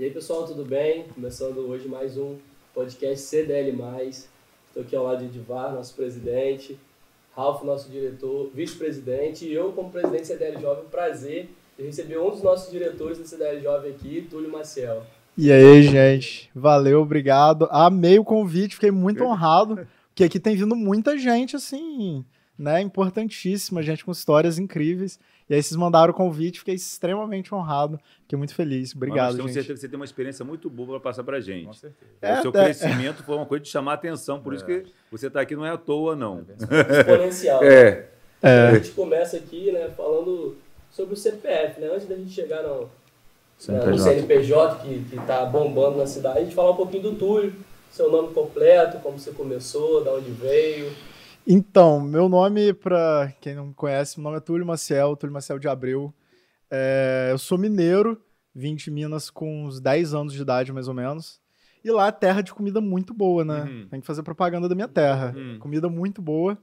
E aí, pessoal, tudo bem? Começando hoje mais um podcast CDL+. Estou aqui ao lado de Edivar, nosso presidente, Ralf, nosso diretor, vice-presidente, e eu, como presidente do CDL Jovem, prazer de receber um dos nossos diretores do CDL Jovem aqui, Túlio Maciel. E aí, gente, valeu, obrigado. Amei o convite, fiquei muito honrado, porque aqui tem vindo muita gente, assim, né, importantíssima, gente com histórias incríveis. E aí vocês mandaram o convite, fiquei extremamente honrado, fiquei muito feliz. Obrigado, Mas gente. certeza que você tem uma experiência muito boa para passar para gente. Com certeza. É, o seu é. crescimento foi uma coisa de chamar a atenção, por isso que você está aqui não é à toa, não. Exponencial. É. É. A gente começa aqui, né, falando sobre o CPF, né? Antes da gente chegar no, na- no CNPJ, que, que tá bombando na cidade, a gente falar um pouquinho do Túlio, seu nome completo, como você começou, da onde veio. Então, meu nome, para quem não me conhece, meu nome é Túlio Maciel, Túlio Maciel de Abreu. É, eu sou mineiro, vim de Minas com uns 10 anos de idade, mais ou menos. E lá é terra de comida muito boa, né? Uhum. Tem que fazer propaganda da minha terra. Uhum. Comida muito boa.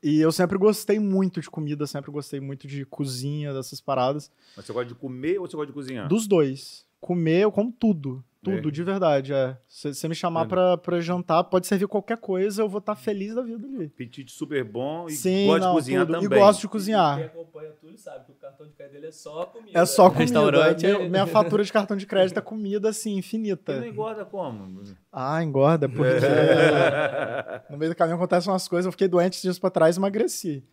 E eu sempre gostei muito de comida, sempre gostei muito de cozinha, dessas paradas. Mas você gosta de comer ou você gosta de cozinhar? Dos dois. Comer, eu como tudo. Tudo, É. de verdade. É. Se você me chamar É. pra, pra jantar, pode servir qualquer coisa, eu vou estar feliz da vida ali. Apetite super bom e Sim, gosta não, de cozinhar tudo. também. E gosto de Quem cozinhar. acompanha o Túlio sabe que o cartão de crédito dele é só comida. É só comida. Restaurante. Meu- minha fatura de cartão de crédito é comida, assim, E não infinita. engorda como? Ah, engorda, porque É. no meio do caminho acontecem umas coisas. Eu fiquei doente esses dias pra trás e emagreci.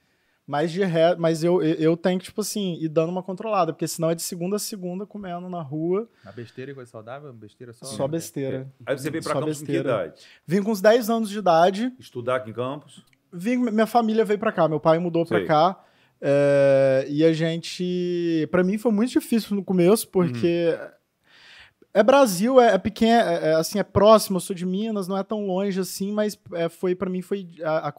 Mas, de re... Mas eu, eu, tenho que, tipo assim, ir dando uma controlada, porque senão é de segunda a segunda comendo na rua, A besteira e coisa saudável, besteira só. só besteira. Aí você veio para Só Campos com que besteira. idade? Vim com uns 10 anos de idade, Estudar aqui em Campos? Vim, minha família veio pra cá, meu pai mudou pra Sei. cá. é, e a gente. Pra mim foi muito difícil no começo, porque. É Brasil, é, é pequeno, é, é, assim, é próximo, eu sou de Minas, não é tão longe assim, mas é, foi para mim foi a, a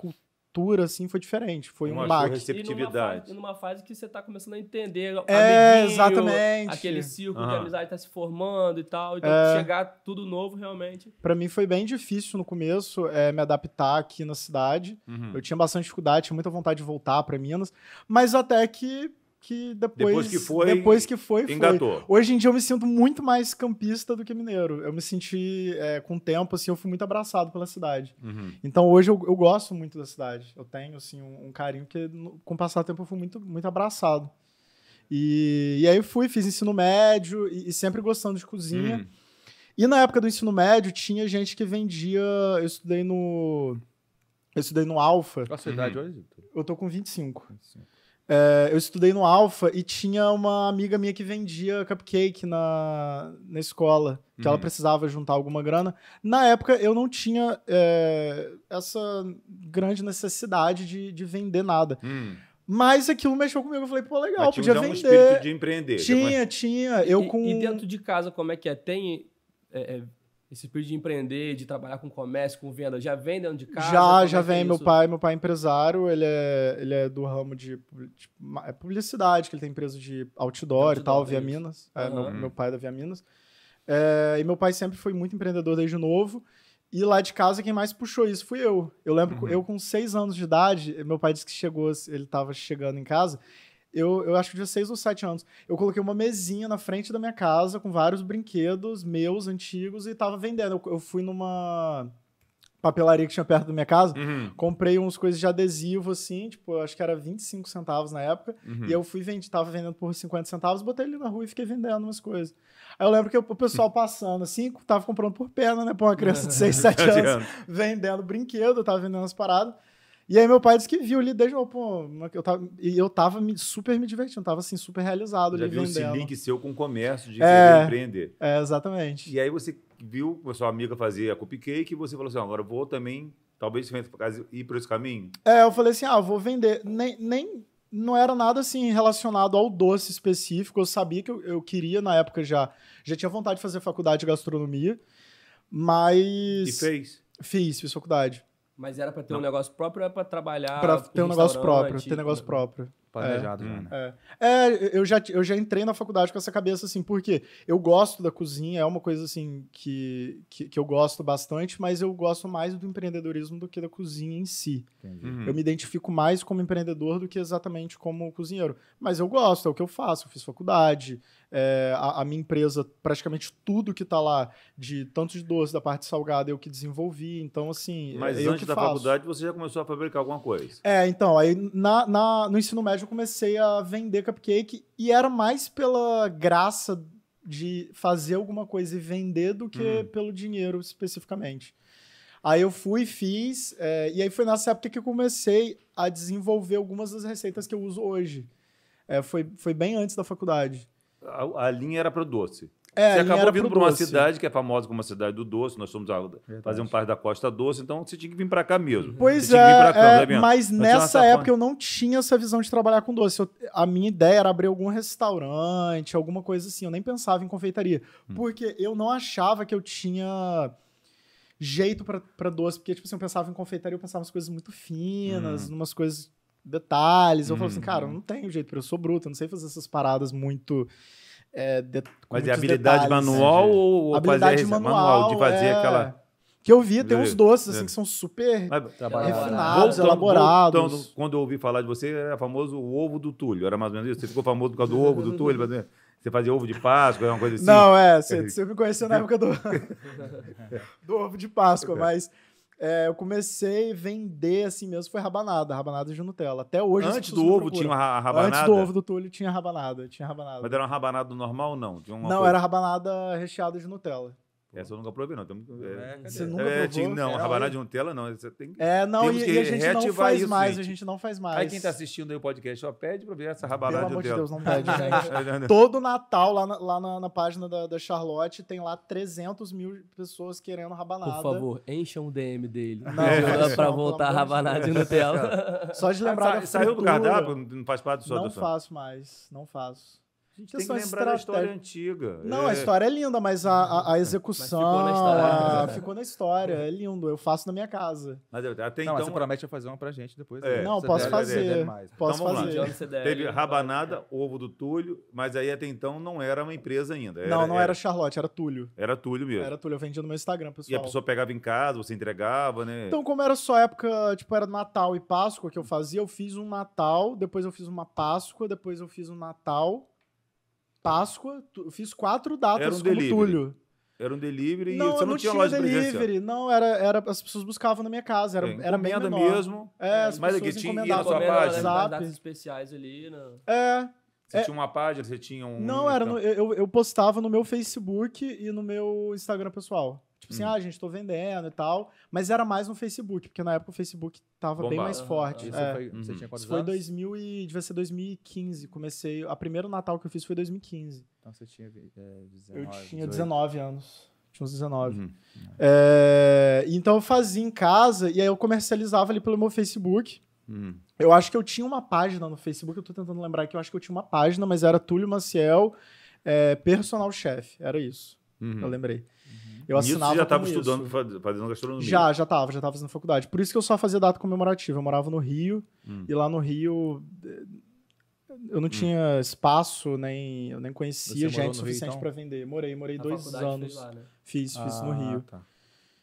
cultura assim foi diferente, foi Uma um baque. receptividade. E numa fase, numa fase que você tá começando a entender É, exatamente. aquele círculo de Aham. amizade tá se formando e tal. Então, É. chegar tudo novo, realmente. Pra mim foi bem difícil no começo é, me adaptar aqui na cidade. Uhum. Eu tinha bastante dificuldade, tinha muita vontade de voltar pra Minas, mas até que que depois Depois que foi, depois que foi, foi. Engatou. Hoje em dia eu me sinto muito mais campista do que mineiro. Eu me senti, é, com o tempo, assim, eu fui muito abraçado pela cidade. Uhum. Então hoje eu, eu gosto muito da cidade. Eu tenho, assim, um, um carinho que com o passar do tempo eu fui muito, muito abraçado. E, e aí eu fui, fiz ensino médio e, e sempre gostando de cozinha. Uhum. E na época do ensino médio tinha gente que vendia... Eu estudei no... Eu estudei no Alfa. Qual a sua idade hoje, Vitor? Eu tô com 25. É, eu estudei no Alfa e tinha uma amiga minha que vendia cupcake na, na escola, que ela Uhum. precisava juntar alguma grana. Na época eu não tinha é, essa grande necessidade de, de vender nada. Hum. Mas aquilo mexeu comigo. Eu falei, pô, legal, Mas tinha podia já um vender. espírito de empreender. Tinha, tinha. Eu e, com. e dentro de casa, como é que é? Tem é, é, esse espírito de empreender, de trabalhar com comércio, com venda? Já vem dentro de casa? já, Como já é que é vem. meu pai, meu pai é empresário, ele é, ele é do ramo de, de ma- é publicidade, que ele tem empresa de outdoor, e Outdoor, tal, Via isso. Minas. É, Aham. meu, meu pai é da Via Minas. É, e meu pai sempre foi muito empreendedor desde novo. E lá de casa, quem mais puxou isso fui eu. Eu lembro, Uhum. eu com seis anos de idade, meu pai disse que chegou, ele estava chegando em casa. Eu, eu acho que tinha seis ou sete anos. Eu coloquei uma mesinha na frente da minha casa com vários brinquedos meus, antigos, e tava vendendo. Eu, eu fui numa papelaria que tinha perto da minha casa, Uhum. comprei uns coisas de adesivo, assim, tipo, acho que era 25 centavos na época. Uhum. E eu fui vender, tava vendendo por 50 centavos, botei ele na rua e fiquei vendendo umas coisas. Aí eu lembro que o pessoal passando, assim, tava comprando por pena, né? Pra uma criança de 6, 7 anos vendendo brinquedo, tava vendendo as paradas. E aí meu pai disse que viu ali desde pô, eu tava, e eu tava me- super me divertindo, tava assim, super realizado Já ali viu esse link seu com o comércio de É. empreender. É, exatamente. E aí você viu a sua amiga fazer a cupcake e você falou assim, "Ah, agora eu vou também, talvez ir por esse caminho. É, eu falei assim, ah, vou vender. Nem, nem não era nada assim relacionado ao doce específico. Eu sabia que eu, eu queria na época já, já tinha vontade de fazer faculdade de gastronomia, mas E fez. fiz, fiz faculdade. Mas era pra ter Não. um negócio próprio ou era pra trabalhar Pra em ter um negócio próprio, ter negócio próprio. Planejado É. já, né? É, eu já, eu já entrei na faculdade com essa cabeça assim, porque eu gosto da cozinha, é uma coisa assim que, que, que eu gosto bastante, mas eu gosto mais do empreendedorismo do que da cozinha em si. Uhum. Eu me identifico mais como empreendedor do que exatamente como cozinheiro. Mas eu gosto, é o que eu faço. Eu fiz faculdade, É, a, a minha empresa, praticamente tudo que tá lá, de tanto de doce, da parte salgada, eu que desenvolvi. Então, assim. Mas é antes da faço. faculdade você já começou a fabricar alguma coisa. É, então, aí na, na- no ensino médio eu comecei a vender cupcake e era mais pela graça de fazer alguma coisa e vender do que Hum. pelo dinheiro especificamente. Aí eu fui, fiz, é, e aí foi nessa época que eu comecei a desenvolver algumas das receitas que eu uso hoje. É, foi, foi bem antes da faculdade. A, a linha era para o doce. É, você acabou vindo para uma cidade que é famosa como a cidade do doce. Nós somos a, fazemos parte da Costa Doce, então você tinha que vir para cá mesmo. Pois que vir é, cá, é, tá mas uma nessa época eu não tinha essa visão de trabalhar com doce. Eu- a minha ideia era abrir algum restaurante, alguma coisa assim. Eu nem pensava em confeitaria. Hum. Porque eu não achava que eu tinha jeito pra doce. Porque, tipo assim, eu pensava em confeitaria, eu pensava em coisas muito finas, Hum. numas coisas, detalhes. Eu falava assim, Hum. cara, eu não tenho jeito, porque eu sou bruto, eu não sei fazer essas paradas muito. É, de- com Mas é habilidade detalhes. manual ou, ou Habilidade fazer manual, de fazer é. aquela. Que eu vi, tem uns doces assim que são super refinados, elaborados. voltando, quando eu ouvi falar de você, era famoso o ovo do Túlio. Era mais ou menos isso. Você ficou famoso por causa do ovo do Túlio. mas, Você fazia ovo de Páscoa, uma coisa assim. Não, é, você você me conheceu na época do, do ovo de Páscoa, mas é, eu comecei a vender assim mesmo, foi rabanada, rabanada de Nutella. Até hoje Antes do ovo procuram. tinha uma ra- rabanada? Antes do ovo do Túlio tinha rabanada, tinha rabanada. Mas era uma rabanada normal ou não? Não, coisa- era rabanada recheada de Nutella. Essa eu nunca provei, não. Tem... É, É? Você nunca é, provou? tinha- não, Era rabanada de Nutella não. Você tem... É, não, e, que e a gente não faz isso, mais, gente. a gente não faz mais. Aí quem tá assistindo aí o podcast, só pede pra ver essa Pelo rabanada amor de de Nutella. Deus, não pede, gente. Não, Todo Natal, lá na, lá na, na página da, da Charlotte, tem lá 300 mil pessoas querendo rabanada. Por favor, encham o DM dele. Não, pra pelo voltar a amor de rabanada de Deus. Nutella. Só de lembrar Sa- da Saiu do cardápio? Não faz parte do seu Não faço mais, não faço. A gente tem que lembrar da história antiga. Não, É. a história é linda, mas a, a, a execução ficou na história. a- ficou na história. É lindo. Eu faço na minha casa. Mas até Não, então você promete fazer uma pra gente depois. É. né? Não, Você posso fazer. Posso Então vamos lá. fazer. CDL, teve rabanada, ovo do Túlio, mas aí até então não era uma empresa ainda. não, não era Charlotte, era Túlio. Era Túlio mesmo. Era Túlio. Eu vendia no meu Instagram, E a pessoal. pessoa pegava em casa, você entregava, né? Então, como era só época, tipo, era Natal e Páscoa que eu fazia, eu fiz um Natal, depois eu fiz uma Páscoa, depois eu fiz um Natal, Páscoa, tu- eu fiz quatro datas Era um como delivery. Túlio. Era um delivery Não, e você eu não, tinha, loja delivery, não, era, era, as pessoas buscavam na minha casa, era, É, era bem menor. mesmo. É, as Mas aqui pessoas tinha- ia na encomendavam WhatsApp. datas especiais ali. Né? É, Você É. tinha uma página, você tinha um. não, era no- eu, eu postava no meu Facebook e no meu Instagram pessoal. Tipo assim, Hum. ah, gente, tô vendendo e tal. Mas era mais no Facebook, porque na época o Facebook tava bem mais forte. Isso é. foi, você Uhum. tinha quantos Isso foi anos? 2000 e devia ser 2015. Comecei. A primeiro Natal que eu fiz foi 2015. Então você tinha é, 19, eu tinha 18. 19 anos. Tinha uns 19. Uhum. É, então eu fazia em casa e aí eu comercializava ali pelo meu Facebook. Uhum. Eu acho que eu tinha uma página no Facebook, eu tô tentando lembrar aqui, eu acho que eu tinha uma página, mas era Túlio Maciel, é, personal chef, era isso. Uhum. Eu lembrei. Eu Nisso assinava você já estava estudando, fazendo gastronomia. Já, já tava, já tava fazendo faculdade. Por isso que eu só fazia data comemorativa. Eu morava no Rio, Hum. e lá no Rio eh, eu não tinha espaço, nem eu nem conhecia gente suficiente então? pra vender. Morei, morei Na dois anos. lá, né? Fiz, fiz no Ah, Rio. tá.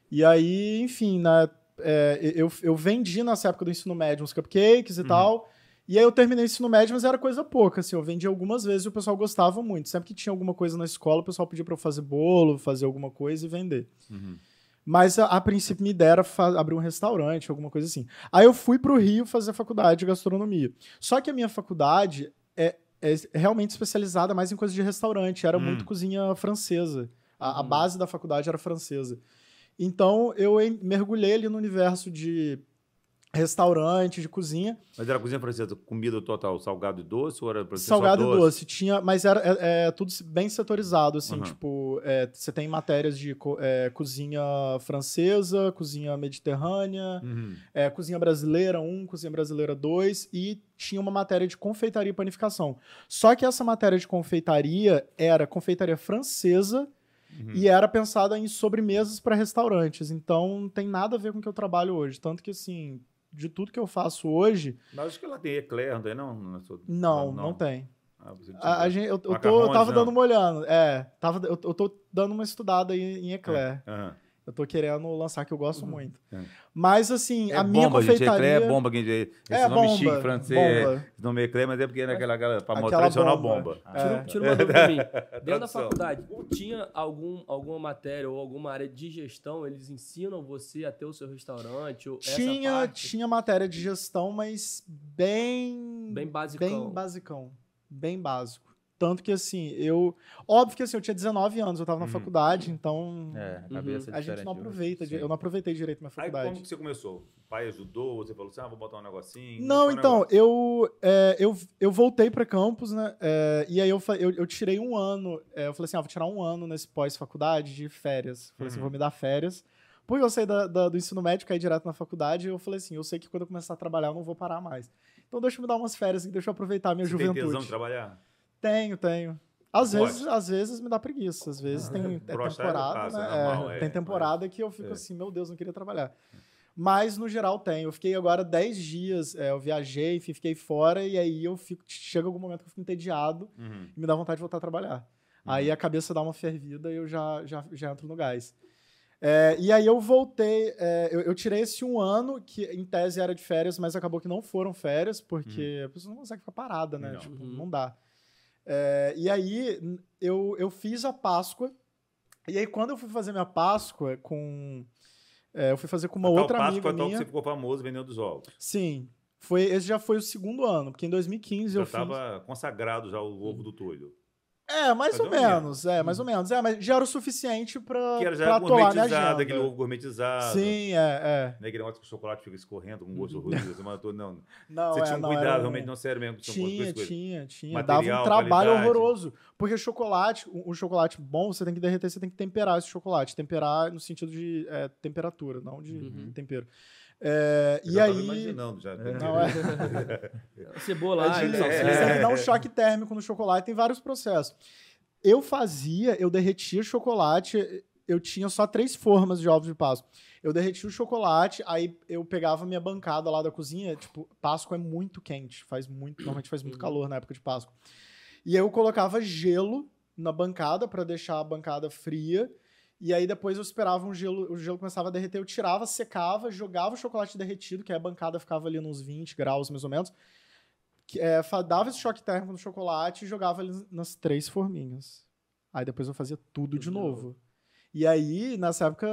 E aí, enfim, na, é, eu, eu vendi nessa época do ensino médio uns cupcakes e Uhum. tal. E aí eu terminei o ensino médio, mas era coisa pouca, assim. Eu vendi algumas vezes e o pessoal gostava muito. Sempre que tinha alguma coisa na escola, o pessoal pedia pra eu fazer bolo, fazer alguma coisa e vender. Uhum. Mas a, a princípio minha ideia era fa- abrir um restaurante, alguma coisa assim. Aí eu fui pro Rio fazer faculdade de gastronomia. Só que a minha faculdade é, é realmente especializada mais em coisas de restaurante. Era Hum. muito cozinha francesa. A, a Uhum. base da faculdade era francesa. Então eu em- mergulhei ali no universo de restaurante, de cozinha. Mas era cozinha francesa, comida total, salgado e doce? Ou era Salgado e doce. Tinha, mas era é, é tudo bem setorizado, assim, Uhum. tipo, é, você tem matérias de é, cozinha francesa, cozinha mediterrânea, Uhum. é, cozinha brasileira 1, cozinha brasileira 2 e tinha uma matéria de confeitaria e panificação. Só que essa matéria de confeitaria era confeitaria francesa Uhum. e era pensada em sobremesas para restaurantes. Então não tem nada a ver com o que eu trabalho hoje. Tanto que, assim, de tudo que eu faço hoje, Mas acho que ela tem eclair, não tem não? Não, não, tem. Ah, A, a gente, eu, eu, tô, eu tava dando uma olhada. É, tava, eu, eu tô dando uma estudada aí em eclair. Aham. Eu tô querendo lançar, que eu gosto muito. É. Mas, assim, É a minha bomba, gente. confeitaria... Eclair é bomba, gente. Esse É, nome bomba, chique francês, bomba. é, esse nome é Eclair, mas é porque é naquela, aquela famosa Aquela tradicional bomba. bomba. É. Tira, tira uma dúvida pra mim. Dentro da faculdade, tinha algum, alguma matéria ou alguma área de gestão? Eles ensinam você a ter o seu restaurante? Ou essa Tinha, parte? tinha matéria de gestão, mas bem... Bem basicão. Bem basicão. Bem básico. Tanto que, assim, eu... Óbvio que, assim, eu tinha 19 anos, eu tava na Uhum. faculdade, então... É, a cabeça é A gente não hoje. aproveita, eu não aproveitei direito minha Aí faculdade. como que você começou? O pai ajudou? Você falou assim, ah, vou botar um negocinho? Não, então, negócio? eu, é, eu, eu voltei para campus, né? é, e aí eu, eu, eu tirei um ano. é, eu falei assim: ah, vou tirar um ano nesse pós-faculdade de férias. Falei assim: Uhum. vou me dar férias. Porque eu saí da- da- do ensino médio, caí direto na faculdade, eu falei assim: eu sei que quando eu começar a trabalhar, eu não vou parar mais. Então deixa eu me dar umas férias, deixa eu aproveitar a minha Você tem juventude. tesão de trabalhar? Tenho, tenho. Às vezes, às vezes me dá preguiça, às vezes tem é é temporada, né? é normal, É, tem temporada que eu fico é. assim, meu Deus, não queria trabalhar. Mas no geral tem. Eu fiquei agora 10 dias, é, eu viajei, fi- fiquei fora e aí eu fico chega algum momento que eu fico entediado Uhum. e me dá vontade de voltar a trabalhar. Aí a cabeça dá uma fervida e eu já já, já entro no gás. É, e aí eu voltei, é, eu, eu tirei esse um ano, que em tese era de férias, mas acabou que não foram férias, porque a pessoa não consegue ficar parada, né? Não. Tipo, Uhum. não dá. É, e aí eu, eu fiz a Páscoa, e aí quando eu fui fazer minha Páscoa com... é, eu fui fazer com uma outra Páscoa amiga é tal que minha. você ficou famoso vendendo os ovos. Sim, foi, esse já foi o segundo ano, porque em 2015 Já eu fiz... estava consagrado já o ovo do Túlio. É, mais ou menos, é, mais ou menos. É, mas já era o suficiente pra, Que era já pra atolar minha gourmetizado, agenda. aquele ovo gourmetizado. Sim, é, Né, aquele negócio que o chocolate fica escorrendo com gosto horroroso. Você matou, não. é. Não, você é, tinha um não, cuidado, era realmente, não sério mesmo. Tinha, tinha, tinha. Material, Dava um trabalho qualidade. horroroso. Porque chocolate, um um chocolate bom, você tem que derreter, você tem que temperar esse chocolate. Temperar no sentido de é, temperatura, não de Uhum. tempero. É, e aí. imaginando já. Não, é. Cebola, É de- salsicha. Você tem que dar um choque térmico no chocolate, tem vários processos. Eu fazia, eu derretia chocolate, eu tinha só três formas de ovos de Páscoa. Eu derretia o chocolate, aí eu pegava minha bancada lá da cozinha, tipo, Páscoa é muito quente, faz muito, normalmente faz muito Uhum. calor na época de Páscoa. E eu colocava gelo na bancada para deixar a bancada fria. E aí depois eu esperava um gelo, o gelo começava a derreter, eu tirava, secava, jogava o chocolate derretido, que aí a bancada ficava ali nos 20 graus mais ou menos. Que, é, dava esse choque térmico no chocolate e jogava ali nas três forminhas. Aí depois eu fazia tudo Tudo de novo. E aí, nessa época,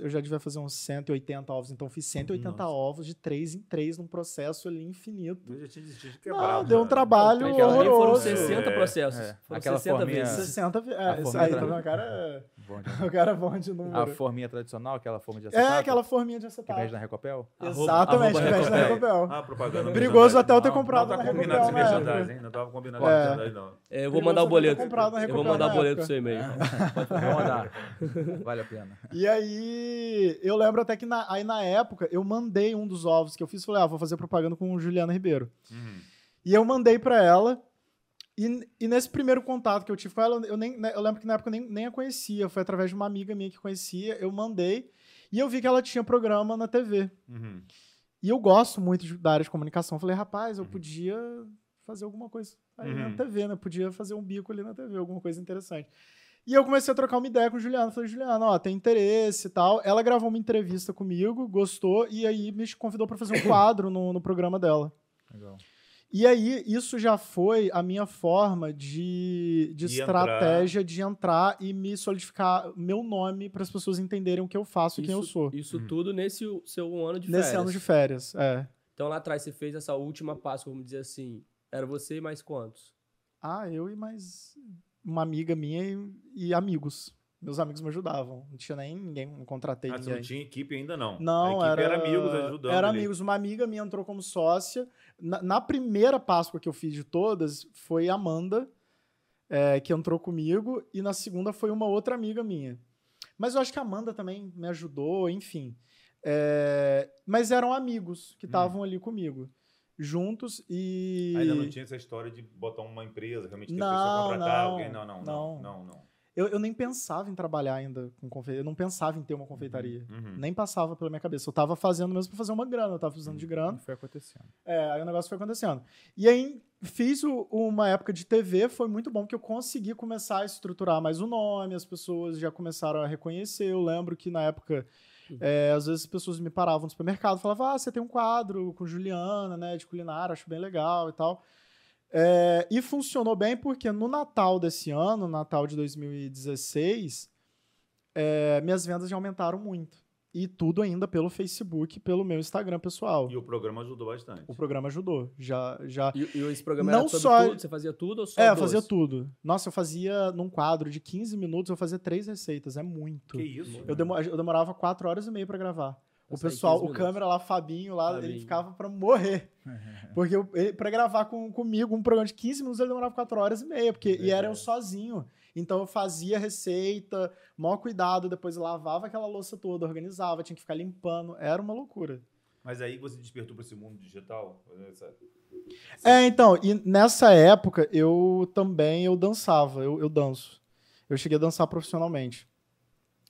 eu já devia fazer uns 180 ovos. Então, eu fiz 180 Nossa. ovos de três em três num processo ali infinito. Eu já tinha desistido de Não, quebrar. deu um trabalho Aquela ali foram horroroso. 60 É. processos. É. Foram Aquela 60 forminha- vezes. 60 ve- A é, isso forminha aí, tá vendo? O cara é, Bom de- o cara é bom de A número. forminha tradicional, aquela forma de É, acetato aquela forminha de que acetato. vende na Recopel? Exatamente, arroba que vende na Recopel. Ah, propaganda. Perigoso até eu ter Não, comprado Não tá na combinado esse Recopel na merchandising, época. hein? Não tava combinado É. esse merchandising, não. É, eu vou mandar o boleto. Eu vou mandar o boleto pro seu e-mail. Vou mandar. Vale a pena. E aí, eu lembro até que na, aí na época, eu mandei um dos ovos que eu fiz, falei, ah, vou fazer propaganda com Juliana Ribeiro. Uhum. E eu mandei pra ela, e, e nesse primeiro contato que eu tive com ela, eu, nem, né, eu lembro que na época eu nem, nem a conhecia, foi através de uma amiga minha que conhecia, eu mandei, e eu vi que ela tinha programa na TV. Uhum. E eu gosto muito de- da área de comunicação. Eu falei, rapaz, eu Uhum. podia fazer alguma coisa aí Uhum. na TV, né? Podia fazer um bico ali na TV, alguma coisa interessante. E eu comecei a trocar uma ideia com o Juliano. Falei, Juliano, ó, tem interesse e tal. Ela gravou uma entrevista comigo, gostou, e aí me convidou para fazer um quadro no, no programa dela. Legal. E aí, isso já foi a minha forma de, de De estratégia de entrar e me solidificar meu nome para as pessoas entenderem o que eu faço e quem eu sou. Isso Uhum. tudo nesse seu ano de Nesse férias. ano de férias, é. Então lá atrás você fez essa última Páscoa, vamos dizer assim. Era você e mais quantos? Ah, eu e mais uma amiga minha e, e amigos. Meus amigos me ajudavam. Não tinha nem ninguém, não contratei Ah, ninguém. não tinha equipe ainda, não. Não, era, era, amigos ajudando. Era ali. amigos. Uma amiga minha entrou como sócia. Na, na primeira Páscoa que eu fiz de todas, foi a Amanda, é, que entrou comigo. E na segunda foi uma outra amiga minha. Mas eu acho que a Amanda também me ajudou, enfim. É, mas eram amigos que Hum. estavam ali comigo. Juntos e. Ainda não tinha essa história de botar uma empresa, realmente ter Não, pessoa contratar não, alguém. Não, não, não. não, não. Eu, eu nem pensava em trabalhar ainda com confeitaria. Eu não pensava em ter uma confeitaria. Uhum. Nem passava pela minha cabeça. Eu tava fazendo mesmo pra fazer uma grana. Eu tava precisando de grana. E foi acontecendo. É, aí o negócio foi acontecendo. E aí, fiz o- uma época de TV, foi muito bom, porque eu consegui começar a estruturar mais o nome, as pessoas já começaram a reconhecer. Eu lembro que na época, é, às vezes as pessoas me paravam no supermercado e falavam: Ah, você tem um quadro com Juliana, né, de culinária, acho bem legal e tal. É, e funcionou bem porque no Natal desse ano, Natal de 2016, é, minhas vendas já aumentaram muito. E tudo ainda pelo Facebook, pelo meu Instagram pessoal. E o programa ajudou bastante. O programa ajudou. Já, já. E, e esse programa Não era sobre só- tudo? Você fazia tudo ou só É, eu fazia tudo. Nossa, eu fazia num quadro de 15 minutos, eu fazia três receitas. É muito. Que isso? Eu, demo- eu demorava quatro horas e meia pra gravar. O Nossa, aí, pessoal, 15 o câmera lá, Fabinho lá, ele Fabinho. ficava pra morrer. Porque eu, ele, pra gravar com, comigo um programa de 15 minutos, ele demorava quatro horas e meia. Porque, e era eu sozinho. Então eu fazia receita, maior cuidado, depois lavava aquela louça toda, organizava, tinha que ficar limpando. Era uma loucura. Mas aí você despertou para esse mundo digital? É, então, e nessa época eu também eu dançava, eu, eu danço. Eu cheguei a dançar profissionalmente.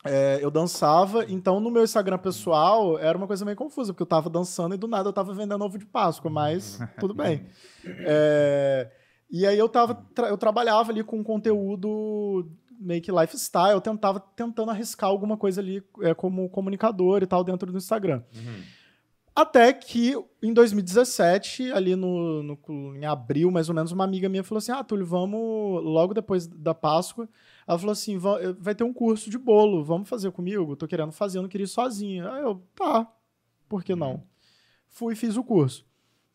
É, eu dançava, então no meu Instagram pessoal era uma coisa meio confusa, porque eu tava dançando e do nada eu tava vendendo ovo de Páscoa, mas tudo bem. É, e aí eu tava, tra- eu trabalhava ali com conteúdo meio que lifestyle, eu tentava tentando arriscar alguma coisa ali é, como comunicador e tal dentro do Instagram. Uhum. Até que em 2017, ali no, no- em abril, mais ou menos, uma amiga minha falou assim: Ah, Túlio, vamos, logo depois da Páscoa, ela falou assim: "Va- vai ter um curso de bolo, vamos fazer comigo? Tô querendo fazer, eu não queria ir sozinha. Aí eu, tá, por que não? Fui e fiz o curso.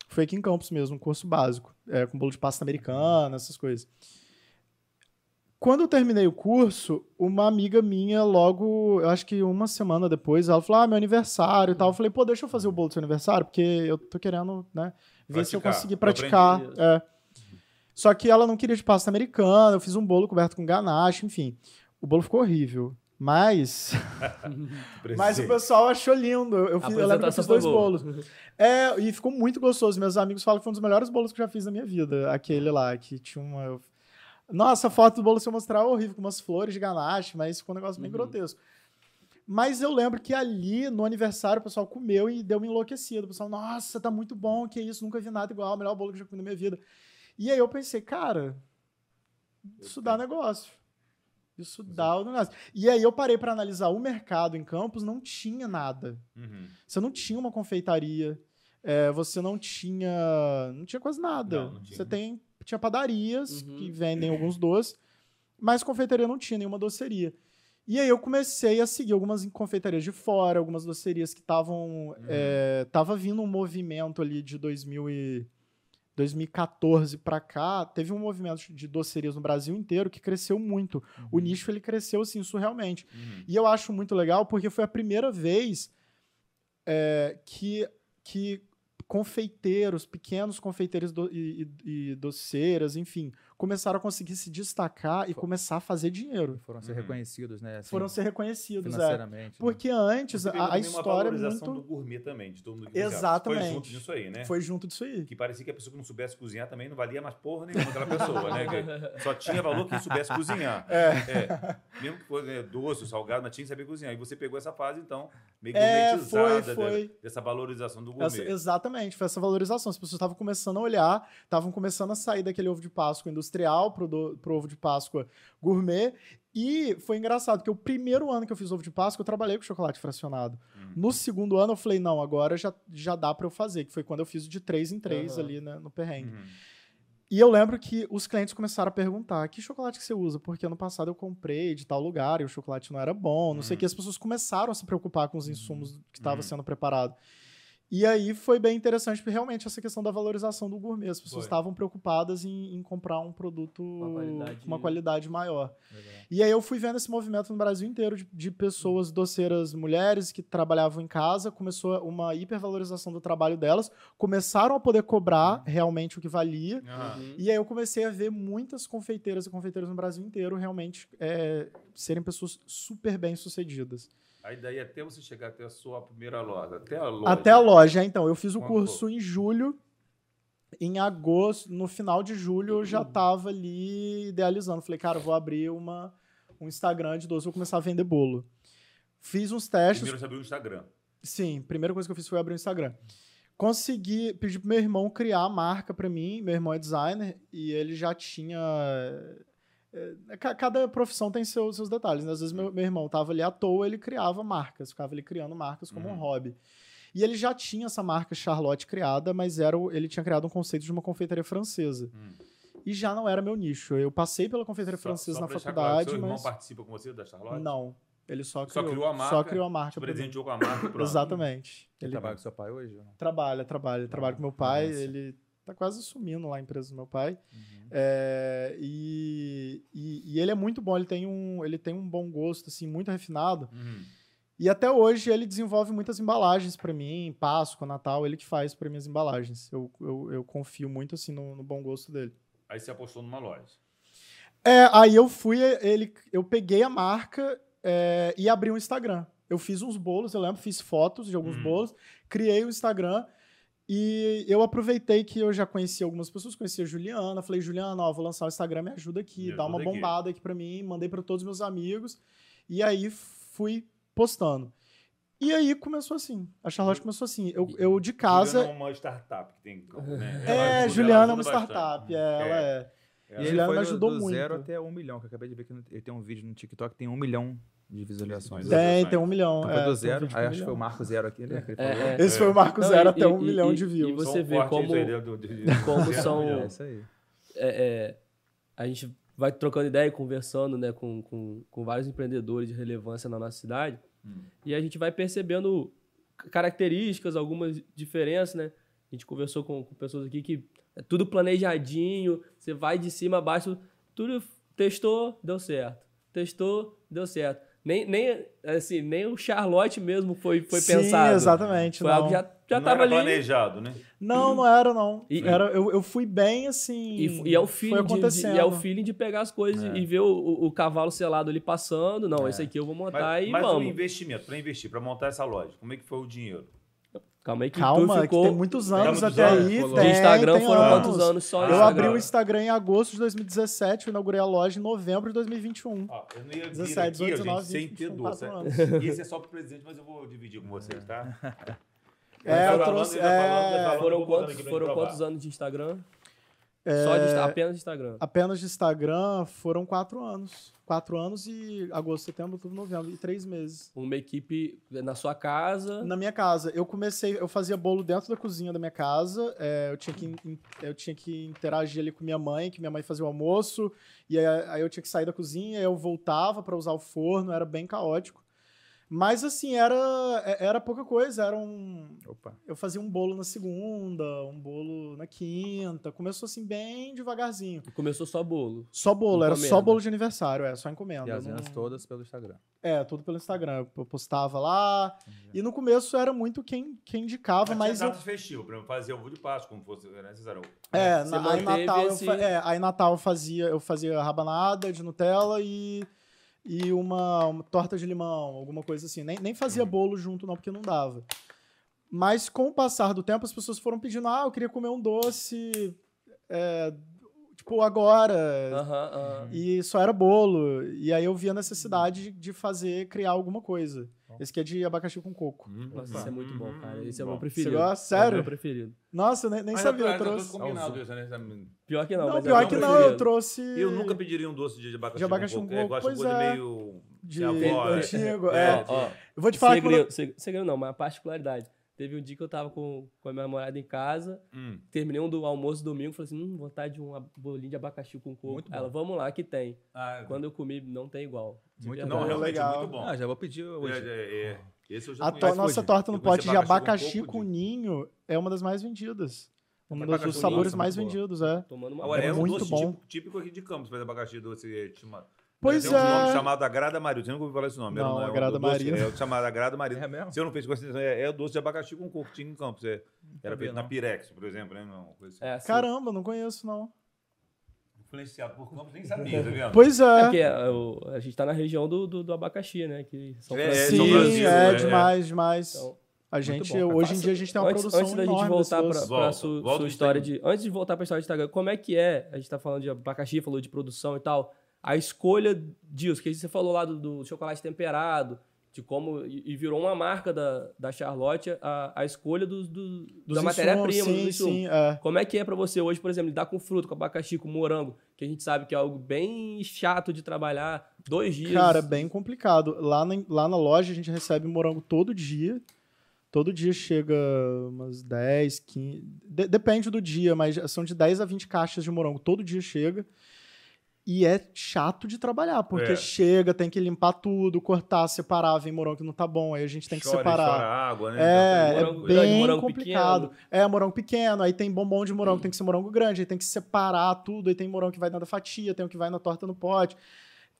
Foi aqui em Campos mesmo, um curso básico, é, com bolo de pasta americana, essas coisas. Quando eu terminei o curso, uma amiga minha, logo, eu acho que uma semana depois, ela falou: Ah, meu aniversário e tal. Eu falei: pô, deixa eu fazer o bolo do seu aniversário, porque eu tô querendo, né, ver se eu Praticar. conseguir Eu praticar. aprendi. É. Só que ela não queria de pasta americana, eu fiz um bolo coberto com ganache, enfim. O bolo ficou horrível. Mas. Mas o pessoal achou lindo. Eu, fiz, eu lembro que eu fiz dois bolos. É, e ficou muito gostoso. Meus amigos falam que foi um dos melhores bolos que eu já fiz na minha vida. Aquele lá, que tinha uma. Nossa, a foto do bolo se eu mostrar é horrível, com umas flores de ganache, mas ficou um negócio bem Uhum. grotesco. Mas eu lembro que ali, no aniversário, o pessoal comeu e deu uma enlouquecida. O pessoal, nossa, tá muito bom, que isso, nunca vi nada igual, o melhor bolo que eu já comi na minha vida. E aí eu pensei, cara, isso dá negócio. Isso dá o negócio. E aí eu parei para analisar o mercado em Campos, não tinha nada. Uhum. Você não tinha uma confeitaria, é, você não tinha. Não tinha quase nada. Não, não tinha. Você tem. Tinha padarias Uhum. que vendem alguns doces, mas confeitaria não tinha nenhuma doceria. E aí eu comecei a seguir algumas confeitarias de fora, algumas docerias que estavam. é, tava vindo um movimento ali de 2000 e 2014 para cá, teve um movimento de docerias no Brasil inteiro que cresceu muito. O nicho ele cresceu assim surrealmente. Uhum. E eu acho muito legal porque foi a primeira vez é, que, que confeiteiros, pequenos confeiteiros do- e, e- e doceiras, enfim, começaram a conseguir se destacar e Fo- começar a fazer dinheiro. Foram ser Uhum. reconhecidos, né? assim, Foram ser reconhecidos, é. financeiramente. né? Porque antes a, a também uma história é valorização muito... do gourmet também, de todo mundo que Exatamente. Foi junto disso aí, né? Foi junto disso aí. Que parecia que a pessoa que não soubesse cozinhar também não valia mais porra nenhuma aquela pessoa, né? Que só tinha valor quem soubesse cozinhar. É. Mesmo que fosse né, doce ou salgado, mas tinha que saber cozinhar. E você pegou essa fase, então, meio É, gourmetizada foi, foi. de- dessa valorização do Essa- gourmet. exatamente, foi essa valorização. As pessoas estavam começando a olhar, estavam começando a sair daquele ovo de Páscoa industrial pro, do, pro ovo de Páscoa gourmet. E foi engraçado, porque o primeiro ano que eu fiz ovo de Páscoa, eu trabalhei com chocolate fracionado. Hum. No segundo ano, eu falei, não, agora já, já dá pra eu fazer, que foi quando eu fiz de três em três Aham. ali né, no perrengue. Uhum. E eu lembro que os clientes começaram a perguntar: que chocolate que você usa? Porque ano passado eu comprei de tal lugar e o chocolate não era bom, não sei o Uhum. que. As pessoas começaram a se preocupar com os insumos que estavam Uhum. sendo preparado. E aí foi bem interessante, porque realmente essa questão da valorização do gourmet. As pessoas estavam preocupadas em, em comprar um produto Uma qualidade- com uma qualidade maior. Legal. E aí eu fui vendo esse movimento no Brasil inteiro de, de pessoas doceiras mulheres que trabalhavam em casa, começou uma hipervalorização do trabalho delas, começaram a poder cobrar realmente o que valia. Uhum. E aí eu comecei a ver muitas confeiteiras e confeiteiros no Brasil inteiro realmente é, serem pessoas super bem sucedidas. Aí daí até você chegar até a sua primeira loja. Até a loja. Até a loja, então. Eu fiz o Quanto curso em julho. Em agosto, no final de julho, eu já tava ali idealizando. Falei, cara, vou abrir uma, um Instagram de doce, vou começar a vender bolo. Fiz uns testes. Primeiro você abriu o Instagram. Sim, primeira coisa que eu fiz foi abrir o Instagram. Consegui pedir pro meu irmão criar a marca pra mim. Meu irmão é designer e ele já tinha. É, ca- Cada profissão tem seus, seus detalhes. né? Às vezes meu, meu irmão tava ali à toa, ele criava marcas, ficava ali criando marcas como um Uhum. hobby. E ele já tinha essa marca Charlotte criada, mas era o- ele tinha criado um conceito de uma confeitaria francesa. Hum. E já não era meu nicho. Eu passei pela confeitaria Só- francesa só na faculdade, claro, seu irmão mas participa com você da Charlotte? não. Ele só Só criou, criou a marca, Só criou a marca. presenteou com a marca. Exatamente. Ele Ele trabalha com seu pai hoje? não? trabalha, trabalha. Trabalha com meu pai. Nossa. Ele tá quase sumindo lá a empresa do meu pai. Uhum. É, e, e, e ele é muito bom. Ele tem um, ele tem um bom gosto, assim, muito refinado. Uhum. E até hoje ele desenvolve muitas embalagens pra mim, Páscoa, Natal, ele que faz para minhas embalagens. Eu, eu, eu confio muito assim no, no bom gosto dele. Aí você apostou numa loja. É, aí eu fui, ele, eu peguei a marca é, e abri um Instagram. Eu fiz uns bolos, eu lembro, fiz fotos de alguns Hum. bolos, criei o Instagram e eu aproveitei que eu já conhecia algumas pessoas, conhecia a Juliana, falei, Juliana, ó, vou lançar o Instagram, me ajuda aqui, Me dá uma ajuda aqui. bombada aqui pra mim, mandei pra todos os meus amigos e aí fui postando. E aí começou assim, a Charlotte começou assim, eu, eu de casa... Juliana é uma startup que tem. Né? É, ajuda- Juliana é uma startup, é, ela é. E É. ele Juliana foi me do- ajudou do muito. zero até um milhão, que eu acabei de ver que ele tem um vídeo no TikTok que tem um milhão de visualizações. Tem, Tem, tem um milhão. Então é, do zero, aí um acho que foi o. Marco Zero aqui, né? É, falou. é. Esse foi o Marco Não, Zero e- até um e- milhão e- de e views. você Só um vê como- como são- milhão. É isso aí. é, é, a gente vai trocando ideia e conversando né, com, com, com vários empreendedores de relevância na nossa cidade Hum. e a gente vai percebendo características, algumas diferenças, né? A gente conversou com, com pessoas aqui que é tudo planejadinho, você vai de cima a baixo, tudo testou, deu certo. Testou, deu certo. Nem, nem, assim, nem o Charlotte mesmo foi, foi Sim, pensado. exatamente. Foi não. algo que já, já não tava era ali. planejado, né? não, não era, não. E- era, eu, eu fui bem assim. E, e é o foi feeling de, de- acontecendo. e é o feeling de pegar as coisas É. e ver o, o- o cavalo selado ali passando. Não, É. esse aqui eu vou montar Mas, e mas o vamos. investimento, para investir, para montar essa loja, como é que foi o dinheiro? Calma aí que Calma, que ficou tem muitos anos muitos até anos, aí. falou. de Tem, Instagram tem foram anos. quantos anos só Ah, Eu Instagram? abri o Instagram em agosto de 2017, eu inaugurei a loja em novembro de 2021. Ó, eu não ia vir 17, aqui, 18, ó, 19, gente, sem 20, ter 24 doce. né? anos. Esse é só pro presidente, mas eu vou dividir com vocês, tá? É, Ele eu tá trouxe- tá tá é, Foram, quantos, foram quantos anos de Instagram? Só de, apenas de Instagram. Apenas de Instagram foram quatro anos. Quatro anos e agosto, setembro, outubro, novembro. E três meses. Uma equipe na sua casa. Na minha casa. Eu comecei, eu fazia bolo dentro da cozinha da minha casa. é, eu, tinha que, eu tinha que interagir ali com minha mãe, que minha mãe fazia o almoço. E aí, aí eu tinha que sair da cozinha, eu voltava para usar o forno, era bem caótico. Mas assim, era, é- era pouca coisa. Era um. Opa. Eu fazia um bolo na segunda, um bolo na quinta. Começou assim, bem devagarzinho. Começou só bolo. Só bolo, era só Encomenda. bolo de aniversário, é, só encomenda. E as não- todas pelo Instagram. É, tudo pelo Instagram. Eu postava lá. E no começo era muito quem, quem indicava, Mas mas eu. por exemplo, fazer ovo de Páscoa, como fosse era necessário. É, Você na, aí Natal, eu esse- fa- é, aí Natal eu fazia, eu fazia rabanada de Nutella e, e uma, uma torta de limão, alguma coisa assim. Nem, nem fazia Uhum. bolo junto, não, porque não dava. Mas com o passar do tempo, as pessoas foram pedindo: ah, eu queria comer um doce. é, tipo, agora. Aham, aham. E só era bolo. E aí eu vi a necessidade de- de fazer, criar alguma coisa. Esse aqui é de abacaxi com coco. Nossa, esse é muito bom, cara. Esse é o meu preferido. Você gosta? É o Sério? meu preferido. Nossa, eu nem, nem Mas sabia, eu é trouxe. combinado isso, né? Pior que não, Não, é pior meu que não, preferido. eu trouxe. Eu nunca pediria um doce de abacaxi, De abacaxi com com coco. É, coco, gosto de pois coisa é. meio... De avó, é. antigo. É, É. Ó, ó, Eu vou te falar que. segredo, quando- seg- segredo não, mas particularidade. Teve um dia que eu tava com, com a minha namorada em casa, Hum. terminei um do almoço domingo, falei assim, hum, vontade de um bolinho de abacaxi com coco. Muito bom. Ela, vamos lá, que tem. Ah, Quando eu comi, não tem igual. De Muito verdade. não, realmente legal. é muito bom. Ah, já vou pedir hoje. É, é, é. Esse eu já A to- nossa hoje. torta no pote de abacaxi com com de- ninho é uma das mais vendidas. Um dos, dos sabores ninho, mais boa. vendidos, é. Tomando uma Agora, é, É um muito doce bom. típico, típico aqui de Campos, faz abacaxi doce. é, chama- Pois tem um nome é. chamado Agrada Marina. Você nunca ouviu falar esse nome? Não, é um Agrada Marina. É o chamado Agrada Marina. É mesmo? Se eu não fiz consideração, é, é o doce de abacaxi com coco, tinha em Campos. É, era feito na não. Pirex, por exemplo, né? Não, coisa assim. É, assim, Caramba, não conheço, não. Influenciado por Campos, nem sabia, tá vendo? Pois É é. porque é, o- a gente tá na região do, do, do abacaxi, né? Que São É, Francisco. São Sim, Francisco, é, é, demais, demais. Então, a gente, bom. hoje em dia, a gente tem uma antes, produção antes da gente voltar para doce. Volta, sua, volta sua história de. Antes de voltar para a história do Instagram, como é que é? A gente tá falando de abacaxi, falou de produção e tal. A escolha disso, que você falou lá do, do chocolate temperado, de como. E e virou uma marca da, da Charlotte a, a escolha do, Dos da matéria-prima, Sim, sim, é. Como é que é pra você hoje, por exemplo, lidar com fruta, com abacaxi, com morango, que a gente sabe que é algo bem chato de trabalhar dois dias. Cara, é bem complicado. Lá na, lá na loja a gente recebe morango todo dia. Todo dia chega umas 10, 15. de- depende do dia, mas são de 10 a 20 caixas de morango. Todo dia chega. E é chato de trabalhar, porque É. chega, tem que limpar tudo, cortar, separar, vem morango que não tá bom, aí a gente tem que Chora separar. chora água, né? É, Então, é morango grande, bem morango complicado. É, morango pequeno, aí tem bombom de morango, tem que ser morango grande, aí tem que separar tudo, aí tem morango que vai da fatia, tem o que vai na torta no pote.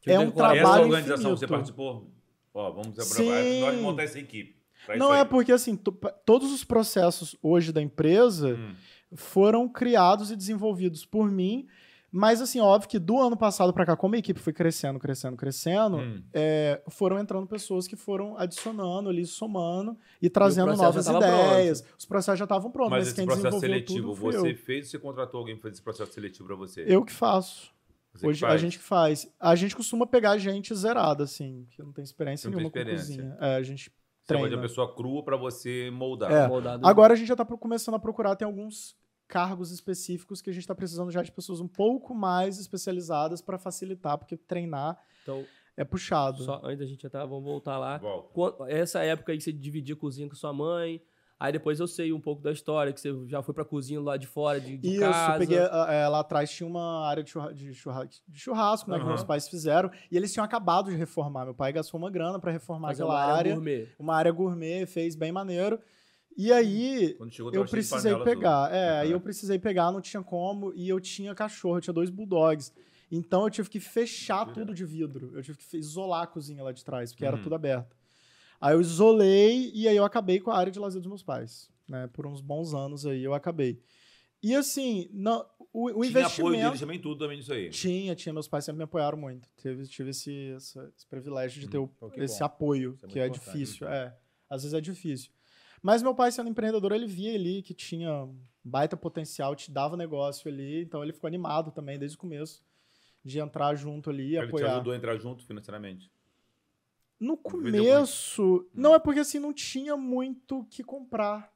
Que é um decorar- Essa trabalho organização você infinito. participou? Ó, vamos Sim. Nós montar essa equipe. Não é porque, assim, to- todos os processos hoje da empresa Hum. foram criados e desenvolvidos por mim, mas, assim, óbvio que do ano passado pra cá, como a equipe foi crescendo, crescendo, crescendo, Hum. é, foram entrando pessoas que foram adicionando ali, somando e trazendo processo novas ideias. Os processos já estavam prontos, Mas mas, esse quem processo desenvolveu seletivo, você eu. fez ou você contratou alguém para fazer esse processo seletivo para você? Eu que faço. Você que Hoje a gente que faz. A gente costuma pegar gente zerada, assim, que não tem experiência Não tem nenhuma com experiência. cozinha. É, a gente Você vai de treina. uma pessoa crua para você moldar. É. moldado. Agora a gente já está começando a procurar, tem alguns cargos específicos que a gente está precisando já de pessoas um pouco mais especializadas para facilitar, porque treinar Então, é puxado. só antes da gente entrar, vamos voltar lá. Volta. Essa época aí que você dividia a cozinha com sua mãe. Aí depois eu sei um pouco da história, que você já foi pra cozinha lá de fora de, de Isso, casa. peguei, ah, é, lá atrás tinha uma área de, churra- de churra- de churrasco, né, que Aham. meus pais fizeram, e eles tinham acabado de reformar. Meu pai gastou uma grana para reformar fazer aquela uma área área, gourmet. uma área gourmet, fez bem maneiro. E aí, eu precisei pegar. azul. É, aí Aham. eu precisei pegar, não tinha como, e eu tinha cachorro, eu tinha dois bulldogs. Então eu tive que fechar Direto. tudo de vidro. Eu tive que isolar a cozinha lá de trás, porque era Uhum. tudo aberto. Aí eu isolei e aí eu acabei com a área de lazer dos meus pais. Né? Por uns bons anos aí eu acabei. E assim, não, o, o Tinha investimento. apoio deles também tudo também nisso aí. Tinha, tinha. Meus pais sempre me apoiaram muito. Tive, tive esse, essa- esse privilégio de ter o- que esse bom. apoio, é que é importante, difícil. É, às vezes é difícil. Mas meu pai, sendo empreendedor, ele via ali que tinha baita potencial, te dava negócio ali. Então ele ficou animado também desde o começo de entrar junto ali e Ele te apoiar. ajudou a entrar junto financeiramente. No começo, não é porque assim, não tinha muito o que comprar.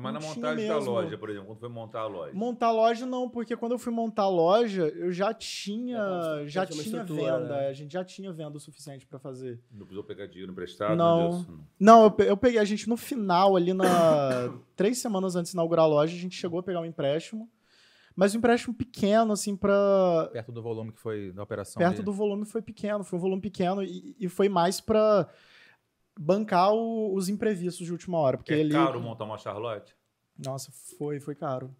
Mas na montagem da loja, por exemplo, quando foi montar a loja. Montar loja não, porque quando eu fui montar a loja, eu já tinha, Já já tinha venda, né? a gente já tinha venda o suficiente para fazer. Não precisou pegar dinheiro emprestado? Não. Deus. Não, eu peguei a gente no final ali na três semanas antes de inaugurar a loja, a gente chegou a pegar um empréstimo, mas um empréstimo pequeno assim para Perto do volume que foi da operação. perto dele. do volume foi pequeno, foi um volume pequeno e, e foi mais para bancar o- os imprevistos de última hora, porque É ali caro montar uma Charlotte? Nossa, foi, foi caro.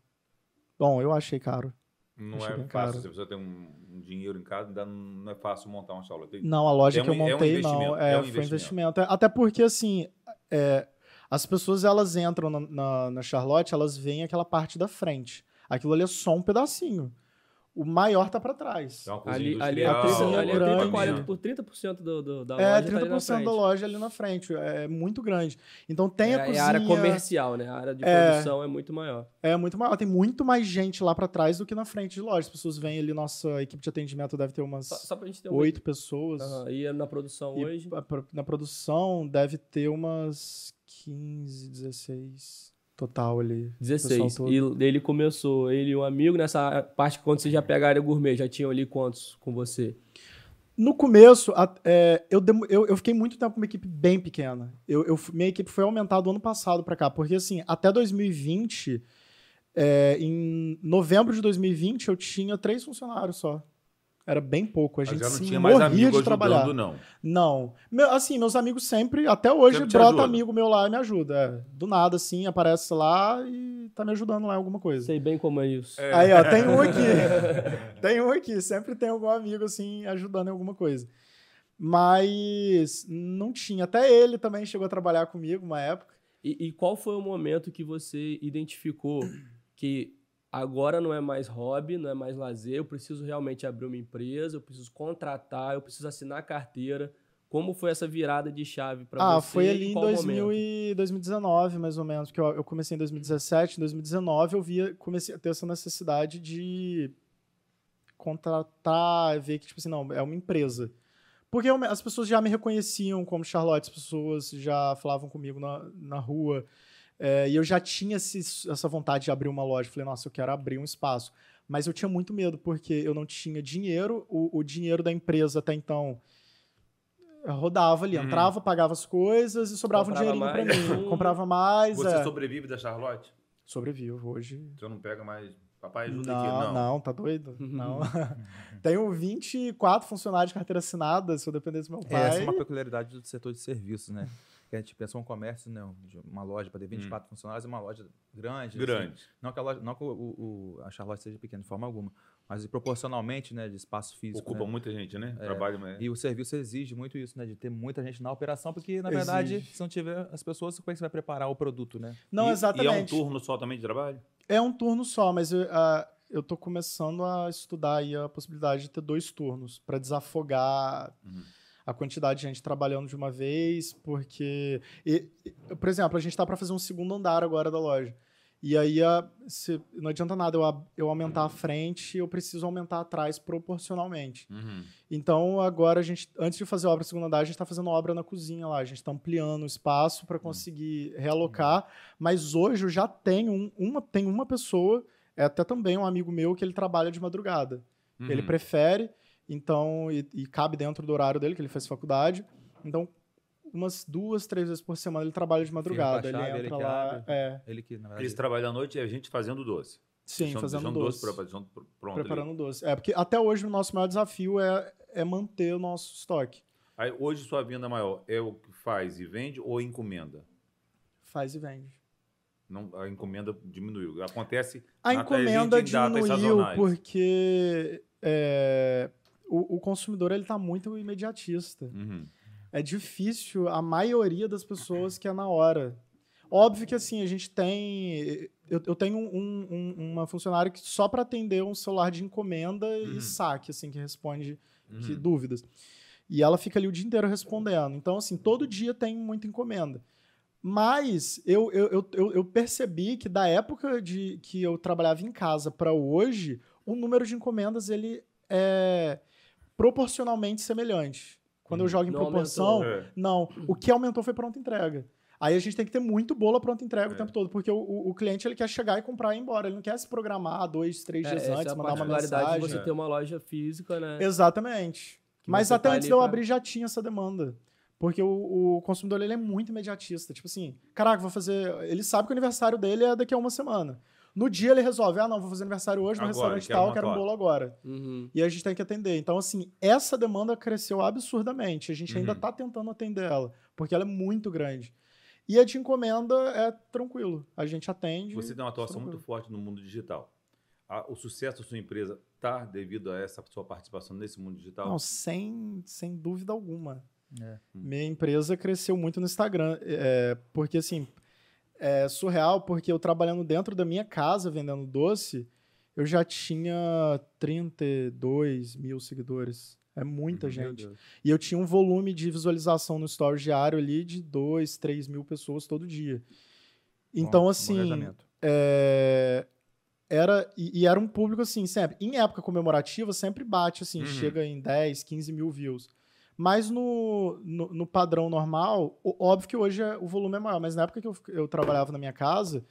Bom, eu achei caro. Não Achei é fácil. caro. Você precisa ter um, um dinheiro em casa, ainda não é fácil montar uma Charlotte. Tem- Não, a loja É que um- eu é um montei, não. é É, um foi investimento. investimento. É, Até porque, assim, é, as pessoas elas entram na, na, na Charlotte, elas veem aquela parte da frente. Aquilo ali é só um pedacinho. O maior tá pra trás. É uma cozinha Ali, ali é, industrial, 30, cozinha ali é grande. 30, 40, por 30% do, do, da É, loja. tá ali na 30% da frente. loja ali na frente. É muito grande. Então tem é, a é cozinha. a área comercial, né? A área de É. produção é muito maior. É muito maior. Tem muito mais gente lá pra trás do que na frente de loja. As pessoas vêm ali, nossa equipe de atendimento deve ter umas Só, só pra gente ter uma oito pessoas. Aham, E na produção E hoje. na produção deve ter umas 15, 16 total ali. 16. pessoal E ele começou, ele e um amigo, nessa parte quando você já pega a área gourmet, já tinham ali quantos com você? No começo, a- é, eu, eu, eu fiquei muito tempo com uma equipe bem pequena. Eu, eu minha equipe foi aumentada ano passado pra cá, porque assim, até 2020, é, em novembro de 2020, eu tinha três funcionários só. Era bem pouco. A Mas gente já não tinha mais morria amigo de trabalhar. ajudando, não. Não. Meu- assim, meus amigos sempre, até hoje, Sempre brota ajuda. amigo meu lá e me ajuda. é. Do nada, assim, aparece lá e tá me ajudando lá em alguma coisa. Sei bem como é isso. Aí, ó, tem um aqui. tem um aqui. Sempre tem algum amigo, assim, ajudando em alguma coisa. Mas não tinha. Até ele também chegou a trabalhar comigo uma época. E, e qual foi o momento que você identificou que agora não é mais hobby, não é mais lazer, eu preciso realmente abrir uma empresa, eu preciso contratar, eu preciso assinar carteira. Como foi essa virada de chave para Ah, você? foi e ali em qual 2000 momento? e 2019, mais ou menos. Porque eu, eu comecei em 2017. Em 2019, eu via, comecei a ter essa necessidade de contratar, ver que, tipo assim, não, é uma empresa. Porque eu- as pessoas já me reconheciam como Charlotte, as pessoas já falavam comigo na, na rua. É, e eu já tinha esse- essa vontade de abrir uma loja. Falei, nossa, eu quero abrir um espaço. Mas eu tinha muito medo, porque eu não tinha dinheiro. O, o dinheiro da empresa até então eh, rodava ali, Uhum. entrava, pagava as coisas e sobrava Comprava um dinheirinho pra mais. mim. Comprava mais. Você é. sobrevive da Charlotte? Sobrevivo hoje. Você não pega mais. Papai ajuda Não, aqui, não, não. tá doido? Uhum. Não. Tenho 24 funcionários de carteira assinada, se eu dependesse do meu É, pai. essa é uma peculiaridade do setor de serviços, né? Que a gente pensa um comércio, né? de Uma loja para ter 24 funcionários é uma loja grande. assim. Grande. Não que, a, loja, não que o, o- a Charlotte seja pequena de forma alguma, mas proporcionalmente, né? De espaço físico. Ocupa né? muita gente, né? É. Trabalho, mas... E o serviço exige muito isso, né? De ter muita gente na operação, porque, na verdade, Exige. se não tiver as pessoas, como é que você vai preparar o produto, né? Não, E- exatamente. E é um turno só também de trabalho? É um turno só, mas eu, ah, eu tô começando a estudar aí a possibilidade de ter dois turnos para desafogar Uhum. A quantidade de gente trabalhando de uma vez, porque, e- por exemplo, a gente tá para fazer um segundo andar agora da loja. E aí a- se- não adianta nada eu, eu aumentar a frente, eu preciso aumentar atrás proporcionalmente. Uhum. Então, agora a gente, antes de fazer obra no segundo andar, a gente está fazendo obra na cozinha lá. A gente está ampliando o espaço para conseguir realocar. Mas hoje eu já tenho um- uma, tem uma pessoa, é até também um amigo meu, que ele trabalha de madrugada. Uhum. Ele prefere, então, e, e cabe dentro do horário dele, que ele faz faculdade. Então, umas duas, três vezes por semana ele trabalha de madrugada. Ele chave, entra ele lá. abre. É, Ele que, na Eles verdade, trabalham à noite e a gente fazendo doce. sim, Deixando- fazendo deixando doce. pra- deixando pr- pronto ali. preparando doce. É, porque até hoje o nosso maior desafio é, é manter o nosso estoque. Aí, hoje sua venda maior é o que faz e vende ou encomenda? Faz e vende. Não, a encomenda diminuiu. Acontece A na- encomenda diminuiu porque é, o, o consumidor ele está muito imediatista. Uhum. É difícil a maioria das pessoas que é na hora. Óbvio que assim, a gente tem. Eu, eu tenho um- um- uma funcionária que só para atender um celular de encomenda Uhum. e saque, assim, que responde que Uhum. dúvidas. E ela fica ali o dia inteiro respondendo. Então, assim, todo dia tem muita encomenda. Mas eu, eu, eu, eu- eu percebi que da época de que eu trabalhava em casa para hoje, o número de encomendas ele é proporcionalmente semelhante. Quando eu Uhum. jogo em Não proporção, aumentou. É. não. O que aumentou foi pronta entrega. Aí a gente tem que ter muito bolo pronta entrega É. o tempo todo, porque o, o- o cliente ele quer chegar e comprar e ir embora. Ele não quer se programar dois, três É, dias essa antes, é a mandar uma mensagem. de você É. ter uma loja física, né? Exatamente. Que Mas você até tá antes de eu pra- abrir já tinha essa demanda. Porque o, o consumidor ele é muito imediatista. Tipo assim, caraca, vou fazer. Ele sabe que o aniversário dele é daqui a uma semana. No dia ele resolve, ah, não, vou fazer aniversário hoje no restaurante quero tal, quero um bolo agora. Uhum. E a gente tem que atender. Então, assim, essa demanda cresceu absurdamente. A gente ainda Uhum. está tentando atender ela, porque ela é muito grande. E a de encomenda é tranquilo. A gente atende. Você tem uma atuação tranquilo. muito forte no mundo digital. A- o sucesso da sua empresa está devido a essa sua participação nesse mundo digital? Não, sem, sem dúvida alguma. É. Minha empresa cresceu muito no Instagram. é, porque, assim, é surreal, porque eu trabalhando dentro da minha casa vendendo doce, eu já tinha 32 mil seguidores. É muita Uhum, Meu gente. Deus. E eu tinha um volume de visualização no story diário ali de 2, 3 mil pessoas todo dia. Então, Bom- bom assim, engajamento. é, era e, e era um público assim sempre em época comemorativa sempre bate assim Uhum. chega em 10 15 mil views mas no, no, no padrão normal óbvio que hoje é- o volume é maior mas na época que eu, eu trabalhava na minha casa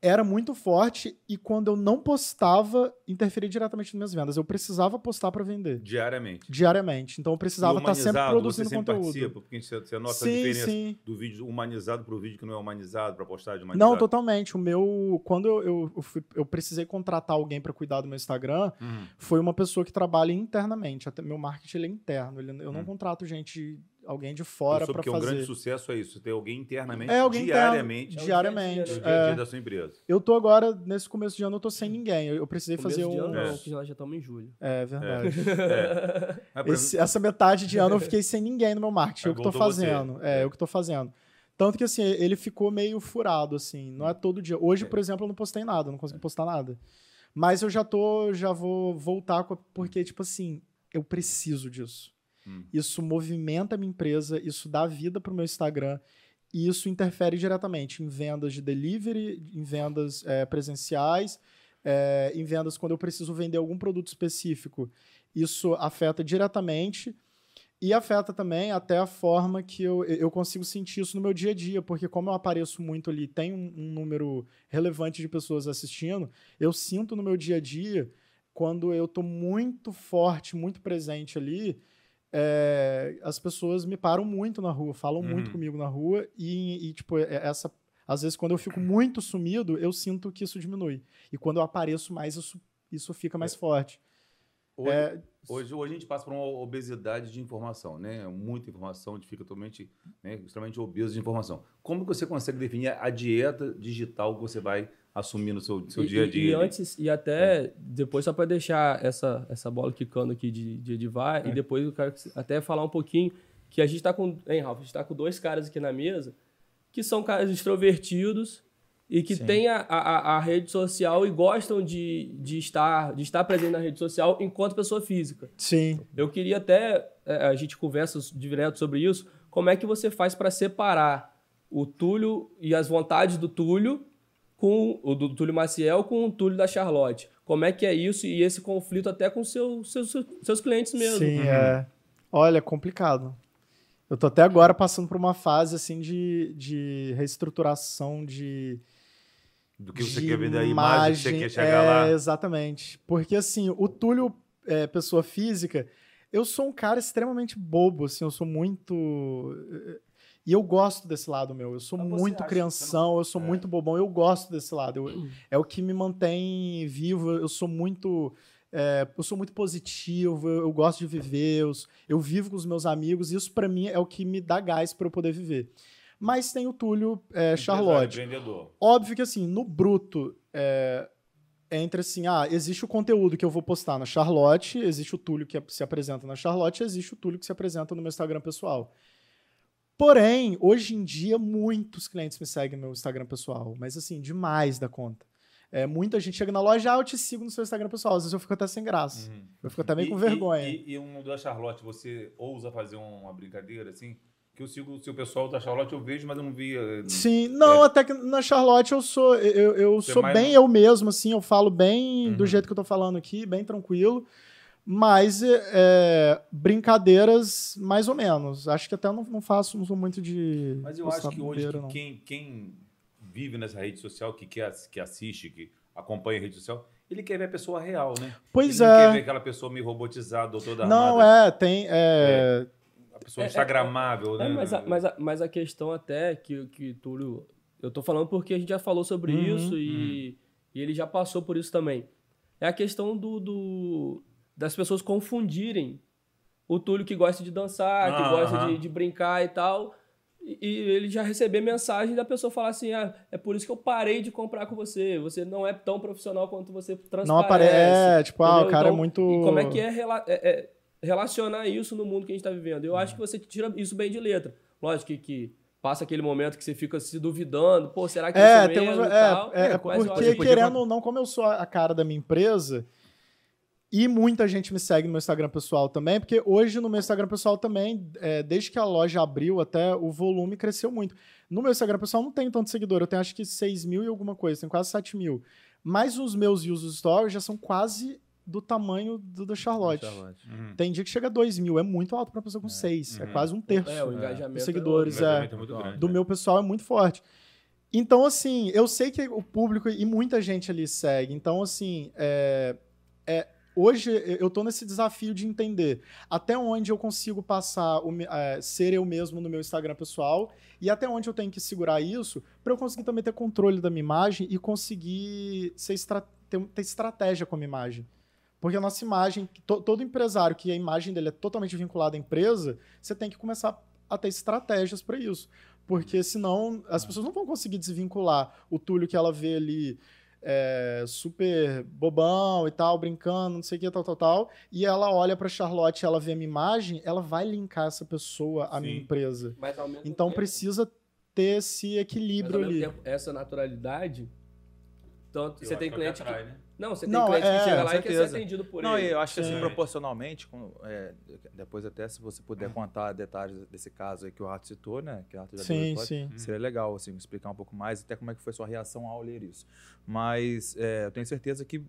era muito forte e quando eu não postava interferia diretamente nas minhas vendas eu precisava postar para vender Diariamente. diariamente então eu precisava estar sempre humanizado, produzindo você sempre conteúdo participa, porque você, nota a sim diferença sim do vídeo humanizado para o vídeo que não é humanizado, para postagem humanizada. Não, totalmente. O meu. Quando eu, eu, eu, fui- eu precisei contratar alguém para cuidar do meu Instagram, Uhum. foi uma pessoa que trabalha internamente. Até meu marketing é interno. ele- eu não Hum. contrato gente, alguém de fora para que um grande fazer. sucesso é isso, ter alguém internamente, É, alguém diariamente, interno, É diariamente. dia a no dia, dia a dia É. da sua empresa. Eu tô agora, nesse começo de ano, eu tô sem ninguém. Eu, eu precisei Começo fazer de um. ano, É. não, que nós já estamos em julho. É verdade. É. Por Esse- essa metade de ano eu fiquei sem ninguém no meu marketing. Eu que tô voltou você. fazendo. É, É. eu que tô fazendo. Tanto que assim, ele ficou meio furado, assim. Não é todo dia. Hoje, É. por exemplo, eu não postei nada, não consegui postar nada. Mas eu já tô, já vou voltar com a- porque, tipo assim, eu preciso disso. Hum. Isso movimenta a minha empresa, isso dá vida pro meu Instagram. E isso interfere diretamente em vendas de delivery, em vendas é, presenciais, é, em vendas quando eu preciso vender algum produto específico. Isso afeta diretamente. E afeta também até a forma que eu, eu consigo sentir isso no meu dia a dia, porque como eu apareço muito ali, tem um, um número relevante de pessoas assistindo, eu sinto no meu dia a dia, quando eu tô muito forte, muito presente ali, é, as pessoas me param muito na rua, falam Uhum. muito comigo na rua, e, e, tipo, é- essa. Às vezes, quando eu fico muito sumido, eu sinto que isso diminui. E quando eu apareço mais, isso, isso fica mais forte. Hoje, É, hoje, hoje a gente passa por uma obesidade de informação, né? Muita informação, a gente fica totalmente, né, extremamente obeso de informação. Como você consegue definir a dieta digital que você vai assumir no seu, seu e, dia a dia? E, antes, e até depois, só para deixar essa, essa bola quicando aqui de, de Edivar, É. e depois eu quero até falar um pouquinho que a gente tá com. Hein, Ralf? A gente tá com dois caras aqui na mesa que são caras extrovertidos e que Sim. têm a, a, a rede social e gostam de, de, estar, de estar presente na rede social enquanto pessoa física. sim. Eu queria até, é, a gente conversa direto sobre isso, como é que você faz para separar o Túlio e as vontades do Túlio com o do Túlio Maciel com o Túlio da Charlotte? Como é que é isso e esse conflito até com seu, seus, seus clientes mesmo? Sim, é. Olha, complicado. Eu tô até agora passando por uma fase assim de, de reestruturação de. Do que você quer ver da imagem que você quer chegar é, lá. Exatamente. Porque assim, o Túlio, é, pessoa física, eu sou um cara extremamente bobo, assim, eu sou muito. E eu gosto desse lado meu. Eu sou você muito crianção, eu sou É. muito bobão, eu gosto desse lado. Eu- é o que me mantém vivo. Eu sou muito. é, eu sou muito positivo, eu, eu gosto de viver, eu, eu vivo com os meus amigos, e isso pra mim é o que me dá gás pra eu poder viver. Mas tem o Túlio é, Charlotte. Óbvio que assim, no bruto, é entre assim, ah, existe o conteúdo que eu vou postar na Charlotte, existe o Túlio que se apresenta na Charlotte, existe o Túlio que se apresenta no meu Instagram pessoal. Porém, hoje em dia, muitos clientes me seguem no meu Instagram pessoal, mas assim, demais da conta. É, muita gente chega na loja, ah, eu te sigo no seu Instagram pessoal. Às vezes eu fico até sem graça. Uhum. Eu fico até meio E- com e- vergonha. E, e um da Charlotte, você ousa fazer uma brincadeira assim? Que eu sigo o seu pessoal da Charlotte, eu vejo, mas eu não via. Sim, não, É. até que na Charlotte eu sou eu, eu Você é sou mais bem eu mesmo, assim, eu falo bem do Uhum. jeito que eu tô falando aqui, bem tranquilo. Mas é, brincadeiras, mais ou menos. Acho que até não, não faço, não sou muito de. Mas eu acho que hoje que não. quem, quem vive nessa rede social, que, quer, que assiste, que acompanha a rede social, ele quer ver a pessoa real, né? Pois ele não quer ver é. aquela pessoa meio robotizada, ou toda Não, armada. é, tem. É, A pessoa É, é, instagramável, É, né? mas, a, mas, a, mas a questão até que, que Túlio. Eu tô falando porque a gente já falou sobre Uhum, isso e, e ele já passou por isso também. É a questão do, do- das pessoas confundirem o Túlio que gosta de dançar, que Ah, gosta de, de brincar e tal. E, e ele já receber mensagem da pessoa falar assim: ah, é por isso que eu parei de comprar com você. Você não é tão profissional quanto você transparece. não aparece. É, tipo, ah, o cara Então, é muito. E como é que é, rela- é- é relacionar isso no mundo que a gente está vivendo? Eu acho que você tira isso bem de letra. Lógico que, que passa aquele momento que você fica se duvidando, pô, será que É, isso tem mesmo uma, e é, tal? é, é acho porque, querendo ou não, como eu sou a cara da minha empresa, e muita gente me segue no meu Instagram pessoal também, porque hoje no meu Instagram pessoal também, é, desde que a loja abriu até, o volume cresceu muito. No meu Instagram pessoal não tem tanto seguidor, eu tenho acho que 6 mil e alguma coisa, tenho quase 7 mil. Mas os meus views dos stories já são quase do tamanho do da Charlotte. Charlotte. Uhum. Tem dia que chega a 2 mil, é muito alto para uma pessoa com 6, é Uhum. quase um terço. É, o engajamento. Dos seguidores, é. Engajamento muito grande, do né? meu pessoal é muito forte. Então, assim, eu sei que o público e muita gente ali segue. Então, assim, é, é, hoje eu tô nesse desafio de entender até onde eu consigo passar, o é, ser eu mesmo no meu Instagram pessoal e até onde eu tenho que segurar isso para eu conseguir também ter controle da minha imagem e conseguir estra- ter, ter estratégia com a minha imagem. Porque a nossa imagem, to- todo empresário que a imagem dele é totalmente vinculada à empresa, você tem que começar a ter estratégias para isso. Porque senão as pessoas não vão conseguir desvincular o Túlio que ela vê ali é, super bobão e tal, brincando, não sei o que, tal, tal, tal. E ela olha para Charlotte, ela vê a minha imagem, ela vai linkar essa pessoa à minha Sim. empresa. Mas ao mesmo Então tempo- precisa ter esse mas ao equilíbrio mesmo ali. tempo, essa naturalidade. Tanto, você tem que cliente que. atrai, né? Não, você tem Não, cliente é, que chega lá e quer ser certeza. atendido por Não, ele. e eu acho que assim, Sim. proporcionalmente, com- é, depois até se você puder contar detalhes desse caso aí que o Rato citou, né? Que o Rato já deu Sim, spoiler, sim. Seria legal, assim, explicar um pouco mais, até como é que foi sua reação ao ler isso. Mas é, eu tenho certeza que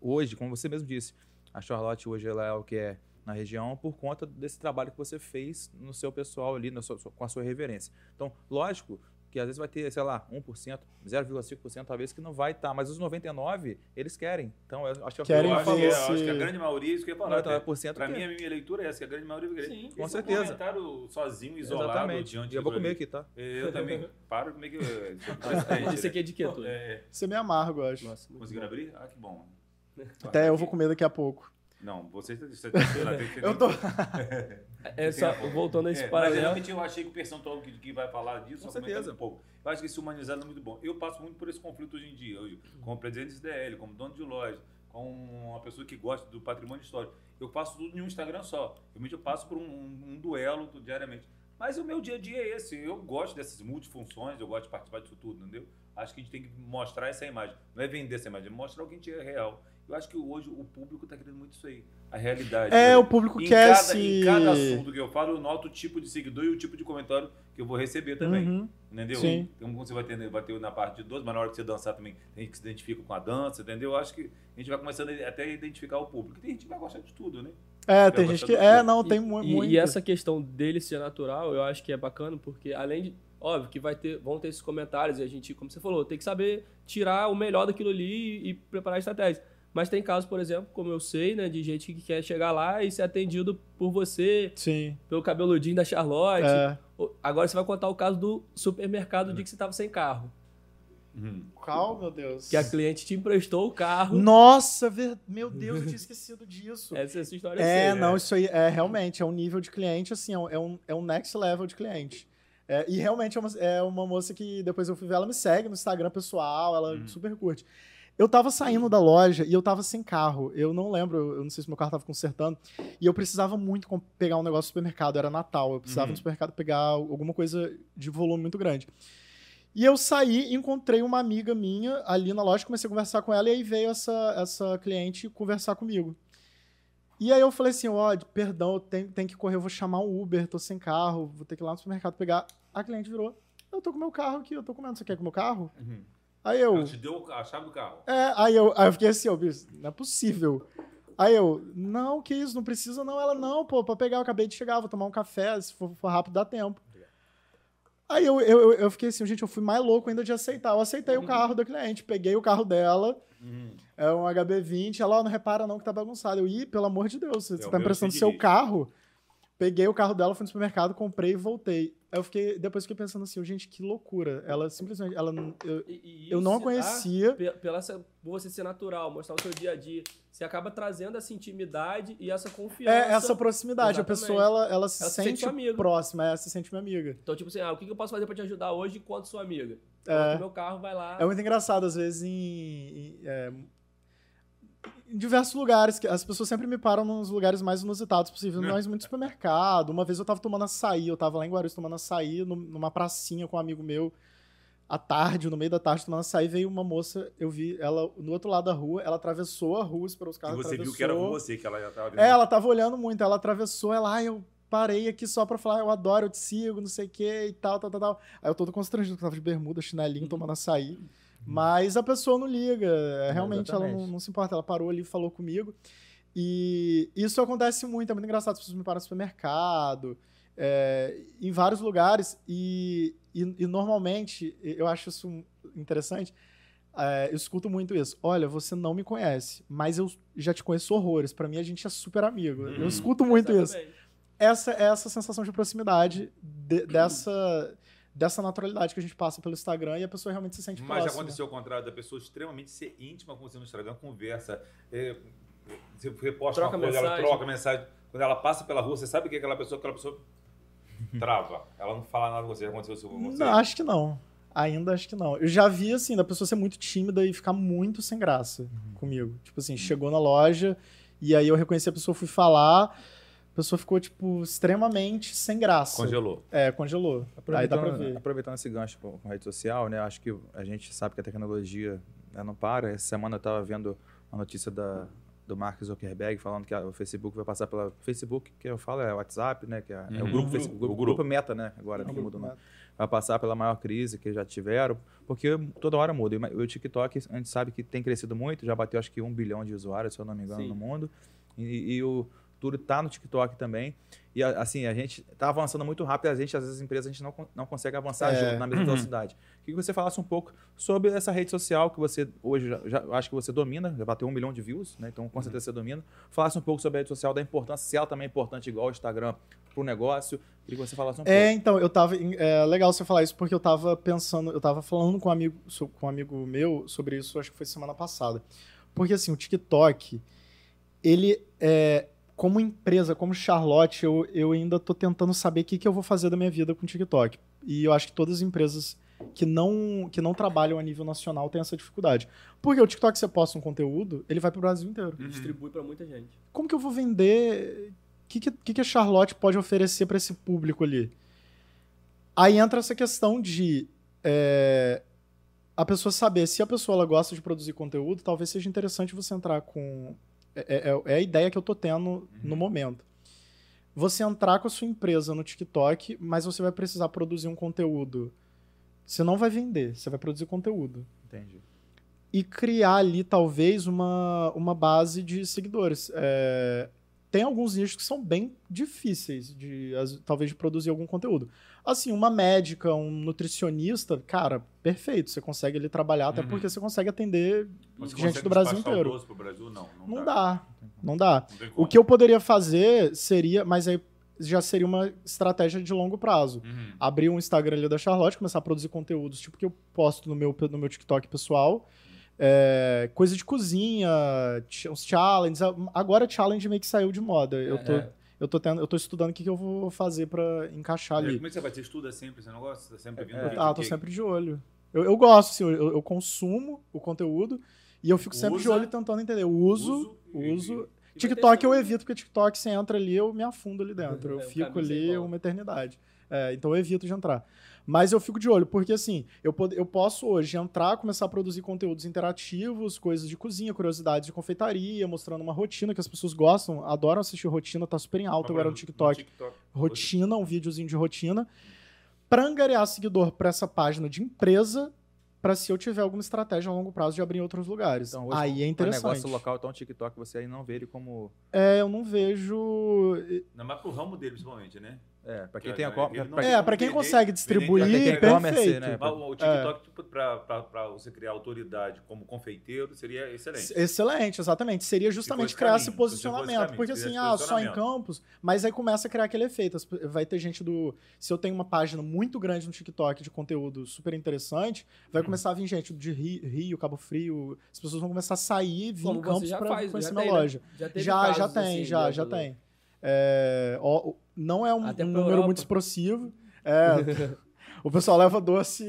hoje, como você mesmo disse, a Charlotte hoje ela é o que é na região por conta desse trabalho que você fez no seu pessoal ali, seu, com a sua reverência. Então, lógico que às vezes vai ter, sei lá, 1%, 0,5% talvez que não vai estar, tá, mas os 99 eles querem. Então, eu acho que, querem eu acho, que, acho que a grande maioria é isso que eu ia falar. 99% Para mim, a minha leitura é essa, que a grande maioria vai querer. Sim, com certeza. Comentário sozinho, isolado, Exatamente. diante Eu vou comer aqui, tá? Eu também. Paro de comer que... Isso aqui é de quê? É... Isso é meio amargo, eu acho. Conseguiram abrir? Ah, que bom. Até eu vou comer daqui a pouco. Não, você está Eu tô. é só, voltando a esse é, paralelo. Mas realmente eu achei que o percentual que, que vai falar disso, com certeza. um pouco. Eu acho que esse humanizado é muito bom. Eu passo muito por esse conflito hoje em dia, eu, como presidente do DL, como dono de loja, como uma pessoa que gosta do patrimônio histórico. Eu faço tudo em um Instagram só. Realmente eu passo por um, um, um duelo diariamente. Mas o meu dia a dia é esse. Eu gosto dessas multifunções, eu gosto de participar disso tudo, entendeu? Acho que a gente tem que mostrar essa imagem. Não é vender essa imagem, é mostrar o que a gente é real. Eu acho que hoje o público está querendo muito isso aí. A realidade. É, né? o público em quer cada, se... Em cada assunto que eu falo, eu noto o tipo de seguidor e o tipo de comentário que eu vou receber também. Uhum. Entendeu? Sim. Então você vai ter, vai ter na parte de dois, mas na hora que você dançar também, tem gente que se identifica com a dança, entendeu? Eu acho que a gente vai começando até a identificar o público. Tem gente que vai gostar de tudo, né? É, tem gente que. É, não, tem muito. E, e essa questão dele ser natural, eu acho que é bacana, porque além de. Óbvio que vai ter, vão ter esses comentários e a gente, como você falou, tem que saber tirar o melhor daquilo ali e, e preparar a estratégia. Mas tem casos, por exemplo, como eu sei, né, de gente que quer chegar lá e ser atendido por você, Sim. pelo cabeludinho da Charlotte. É. Agora você vai contar o caso do supermercado de que você estava sem carro. Uhum. Qual, meu Deus? Que a cliente te emprestou o carro. Nossa, ver... meu Deus, eu tinha esquecido disso. Essa é a sua história. É, assim, não, isso aí é realmente, é um nível de cliente, assim, é um, é um next level de cliente. É, e realmente é uma, é uma moça que depois eu fui ver, ela me segue no Instagram pessoal, ela uhum. super curte. Eu tava saindo da loja e eu tava sem carro. Eu não lembro, eu não sei se meu carro tava consertando. E eu precisava muito pegar um negócio no supermercado, era Natal. Eu precisava uhum. no supermercado pegar alguma coisa de volume muito grande. E eu saí, encontrei uma amiga minha ali na loja, comecei a conversar com ela e aí veio essa, essa cliente conversar comigo. E aí eu falei assim, ó, oh, perdão, tem, tem que correr, eu vou chamar um Uber, tô sem carro, vou ter que ir lá no supermercado pegar. A cliente virou, eu tô com meu carro aqui, eu tô comendo, você quer com meu carro? Uhum. Aí eu. Ela te deu a chave do carro. É, aí eu, aí eu fiquei assim, ó, bicho, não é possível. Aí eu, não, que isso, não precisa não. Ela, não, pô, pra pegar, eu acabei de chegar, vou tomar um café, se for, for rápido dá tempo. Aí eu, eu, eu fiquei assim, gente, eu fui mais louco ainda de aceitar. Eu aceitei uhum. o carro da cliente, peguei o carro dela, uhum. é um HB20, ela, não repara não que tá bagunçado. Eu, ih, pelo amor de Deus, você, é tá emprestando seu carro, Peguei o carro dela, fui no supermercado, comprei e voltei. Eu fiquei, depois fiquei pensando assim, gente, que loucura. Ela simplesmente, ela, eu, e, e eu não a conhecia. Pela você ser natural, mostrar o seu dia a dia, você acaba trazendo essa intimidade e essa confiança. É, essa proximidade. Exatamente. A pessoa, ela, ela se ela sente, se próxima, ela se sente minha amiga. Então, tipo assim, ah, o que eu posso fazer pra te ajudar hoje enquanto sua amiga? É. meu carro vai lá. É muito engraçado, às vezes, em, em é, em diversos lugares, que as pessoas sempre me param nos lugares mais inusitados possível, mas muito supermercado. Uma vez eu tava tomando açaí, eu tava lá em Guarulhos tomando açaí, numa pracinha com um amigo meu, à tarde, no meio da tarde, tomando açaí, veio uma moça, eu vi ela no outro lado da rua, ela atravessou a rua, esperou os carros, E você viu que era você, que ela já tava vendo. É, ela tava olhando muito, ela atravessou, ela, ah, eu parei aqui só pra falar, eu adoro, eu te sigo, não sei o que e tal, tal, tal, tal. Aí eu todo constrangido, eu tava de bermuda, chinelinho, tomando açaí. Mas a pessoa não liga, é, realmente ela não, não, se importa, ela parou ali e falou comigo. E isso acontece muito, é muito engraçado, as pessoas me param no supermercado, é, em vários lugares, e, e, e, normalmente, eu acho isso interessante, é, eu escuto muito isso. Olha, você não me conhece, mas eu já te conheço horrores, para mim a gente é super amigo. eu uhum. escuto muito Exatamente. isso. Essa, essa sensação de proximidade de, dessa dessa naturalidade que a gente passa pelo Instagram e a pessoa realmente se sente Mas próxima. já aconteceu o contrário, da pessoa extremamente ser íntima com você no Instagram, conversa, é, você reposta troca uma coisa, mensagem. ela troca mensagem. Quando ela passa pela rua, você sabe que aquela pessoa, aquela pessoa trava. Ela não fala nada com você. Aconteceu isso com você? Não, acho que não. Ainda acho que não. Eu já vi, assim, da pessoa ser muito tímida e ficar muito sem graça uhum. comigo. Tipo assim, chegou na loja e aí eu reconheci a pessoa, fui falar a pessoa ficou, tipo, extremamente sem graça. Congelou. É, congelou. Aproveitando, aproveitando esse gancho com, com rede social, né? Acho que a gente sabe que a tecnologia né, não para. Essa semana eu estava vendo uma notícia da, do Mark Zuckerberg falando que a, o Facebook vai passar pela Facebook, que eu falo é o WhatsApp, né? Que é, uhum. é o uhum. grupo, Facebook, o grupo, grupo Meta, né? Agora que mudou, né? Vai passar pela maior crise que já tiveram, porque toda hora muda. E o TikTok, a gente sabe que tem crescido muito, já bateu acho que um bilhão de usuários, se eu não me engano, Sim. no mundo. E, e o futuro está no TikTok também. E assim, a gente está avançando muito rápido, a gente, às vezes, as empresas, a gente não, não consegue avançar é. junto na mesma velocidade. Queria que você falasse um pouco sobre essa rede social que você hoje já, já acho que você domina, já bateu um milhão de views, né? Então com certeza você domina. Falasse um pouco sobre a rede social, da importância, se ela também é importante igual o Instagram para o negócio. Queria que você falasse um pouco. É, então, eu tava. É legal você falar isso, porque eu tava pensando, eu tava falando com um amigo, com um amigo meu sobre isso, acho que foi semana passada. Porque assim, o TikTok, ele é como empresa, como Charlotte, eu, eu ainda estou tentando saber o que, que eu vou fazer da minha vida com o TikTok. E eu acho que todas as empresas que não, que não trabalham a nível nacional têm essa dificuldade. Porque o TikTok, você posta um conteúdo, ele vai para o Brasil inteiro. Uhum. Distribui para muita gente. Como que eu vou vender? O que, que, que a Charlotte pode oferecer para esse público ali? Aí entra essa questão de é, a pessoa saber se a pessoa ela gosta de produzir conteúdo, talvez seja interessante você entrar com é, é, é, é, a ideia que eu tô tendo uhum. no momento. Você entrar com a sua empresa no TikTok, mas você vai precisar produzir um conteúdo. Você não vai vender, você vai produzir conteúdo. Entendi. E criar ali, talvez, uma, uma base de seguidores. É, tem alguns nichos que são bem difíceis de talvez de produzir algum conteúdo. Assim, uma médica, um nutricionista, cara, perfeito, você consegue ali trabalhar até uhum. porque você consegue atender Mas gente do Brasil inteiro. Pro Brasil? Não, não, não dá. Não dá. Não o que eu poderia fazer seria, mas aí já seria uma estratégia de longo prazo. Uhum. Abrir um Instagram ali da Charlotte, começar a produzir conteúdos, tipo que eu posto no meu, no meu TikTok pessoal, é, coisa de cozinha, uns challenges. Agora challenge meio que saiu de moda. Eu tô, é. Eu tô, tendo, eu tô estudando o que, que eu vou fazer para encaixar ali. Como é que você vai? Você estuda sempre? Você não gosta? Você tá sempre vindo? É, ah, tô sempre de olho. Eu, eu gosto, assim, eu, eu, consumo o conteúdo e eu fico sempre Usa, de olho tentando entender. Eu uso, uso. uso TikTok eu evito, porque TikTok você entra ali, eu me afundo ali dentro. Eu é, fico ali uma eternidade. É, então eu evito de entrar. Mas eu fico de olho, porque assim, eu, eu posso hoje entrar, começar a produzir conteúdos interativos, coisas de cozinha, curiosidades de confeitaria, mostrando uma rotina que as pessoas gostam, adoram assistir rotina, tá super em alta agora no TikTok. no TikTok. Rotina, um videozinho de rotina. Pra angariar seguidor para essa página de empresa, para se eu tiver alguma estratégia a longo prazo de abrir em outros lugares. Então, aí é interessante. O negócio local, então, o TikTok, você aí não vê ele como... É, eu não vejo... Não, mas pro ramo dele, principalmente, né? É, para quem tem a pra, É, para quem consegue distribuir, vender, perfeito. Né? O TikTok, é. tipo, para você criar autoridade como confeiteiro, seria excelente. Excelente, exatamente. Seria justamente criar caminho, esse posicionamento. Porque assim, ah, só em campos, mas aí começa a criar aquele efeito. Vai ter gente do. Se eu tenho uma página muito grande no TikTok de conteúdo super interessante, vai hum. começar a vir gente de Rio, Rio, Cabo Frio. As pessoas vão começar a sair e vir em campos para conhecer minha loja. Já, já, já tem, assim, já, já tem. É, ó, não é um, um número muito expressivo. É, o pessoal leva doce.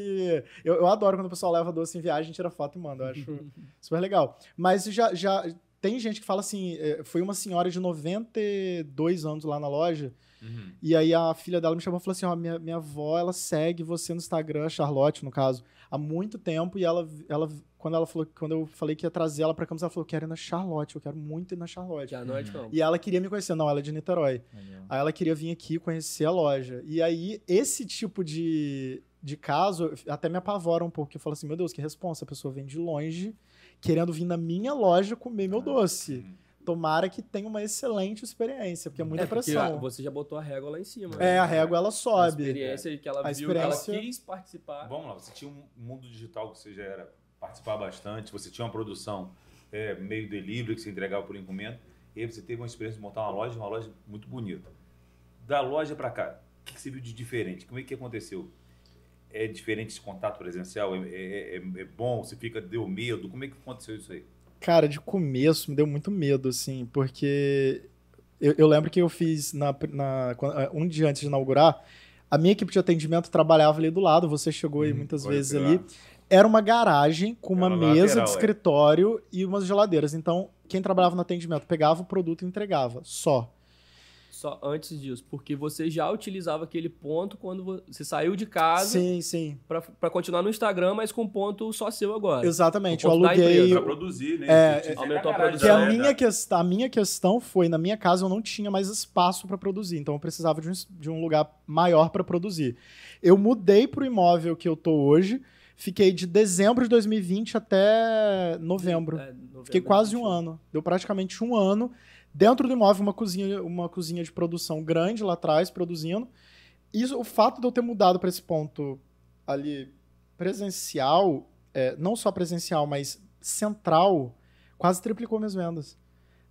Eu, eu adoro quando o pessoal leva doce em viagem, tira foto e manda. Eu acho super legal. Mas já, já tem gente que fala assim: é, foi uma senhora de 92 anos lá na loja. Uhum. E aí a filha dela me chamou e falou assim: ó, minha, minha avó, ela segue você no Instagram, Charlotte, no caso, há muito tempo, e ela, ela quando ela falou, quando eu falei que ia trazer ela para Campos, ela falou: "Quero ir na Charlotte, eu quero muito ir na Charlotte". É Campos. E ela queria me conhecer, não, ela é de Niterói. Aí ela queria vir aqui conhecer a loja. E aí esse tipo de, de caso até me apavora um pouco, eu falo assim: "Meu Deus, que responsa, a pessoa vem de longe querendo vir na minha loja comer meu doce". Tomara que tenha uma excelente experiência, porque é muita é porque pressão. Você já botou a régua lá em cima. É, né? a régua ela sobe. A experiência que ela a viu, experiência... que ela quis participar. Vamos lá, você tinha um mundo digital que você já era participar bastante, você tinha uma produção é, meio delivery que você entregava por encomenda, e aí você teve uma experiência de montar uma loja, uma loja muito bonita. Da loja para cá, o que, você viu de diferente? Como é que aconteceu? É diferente esse contato presencial? É, é, é, é bom? Você fica, deu medo? Como é que aconteceu isso aí? Cara, de começo me deu muito medo, assim, porque eu, eu lembro que eu fiz na, na, um dia antes de inaugurar, a minha equipe de atendimento trabalhava ali do lado, você chegou aí hum, muitas vezes ali era uma garagem com uma mesa lateral, de é. escritório é. e umas geladeiras. Então, quem trabalhava no atendimento pegava o produto e entregava, só. Só antes disso, porque você já utilizava aquele ponto quando você saiu de casa. Sim, sim. Para continuar no Instagram, mas com ponto só seu agora. Exatamente. Eu aluguei. Para produzir, né? É, aumentou a produção. a minha, que, a minha questão foi: na minha casa eu não tinha mais espaço para produzir, então eu precisava de um, de um lugar maior para produzir. Eu mudei para o imóvel que eu tô hoje Fiquei de dezembro de 2020 até novembro. É, novembro Fiquei quase um ano. Deu praticamente um ano Dentro do imóvel, uma cozinha, uma cozinha de produção grande lá atrás, produzindo. Isso, o fato de eu ter mudado para esse ponto ali presencial, é, não só presencial, mas central, quase triplicou minhas vendas.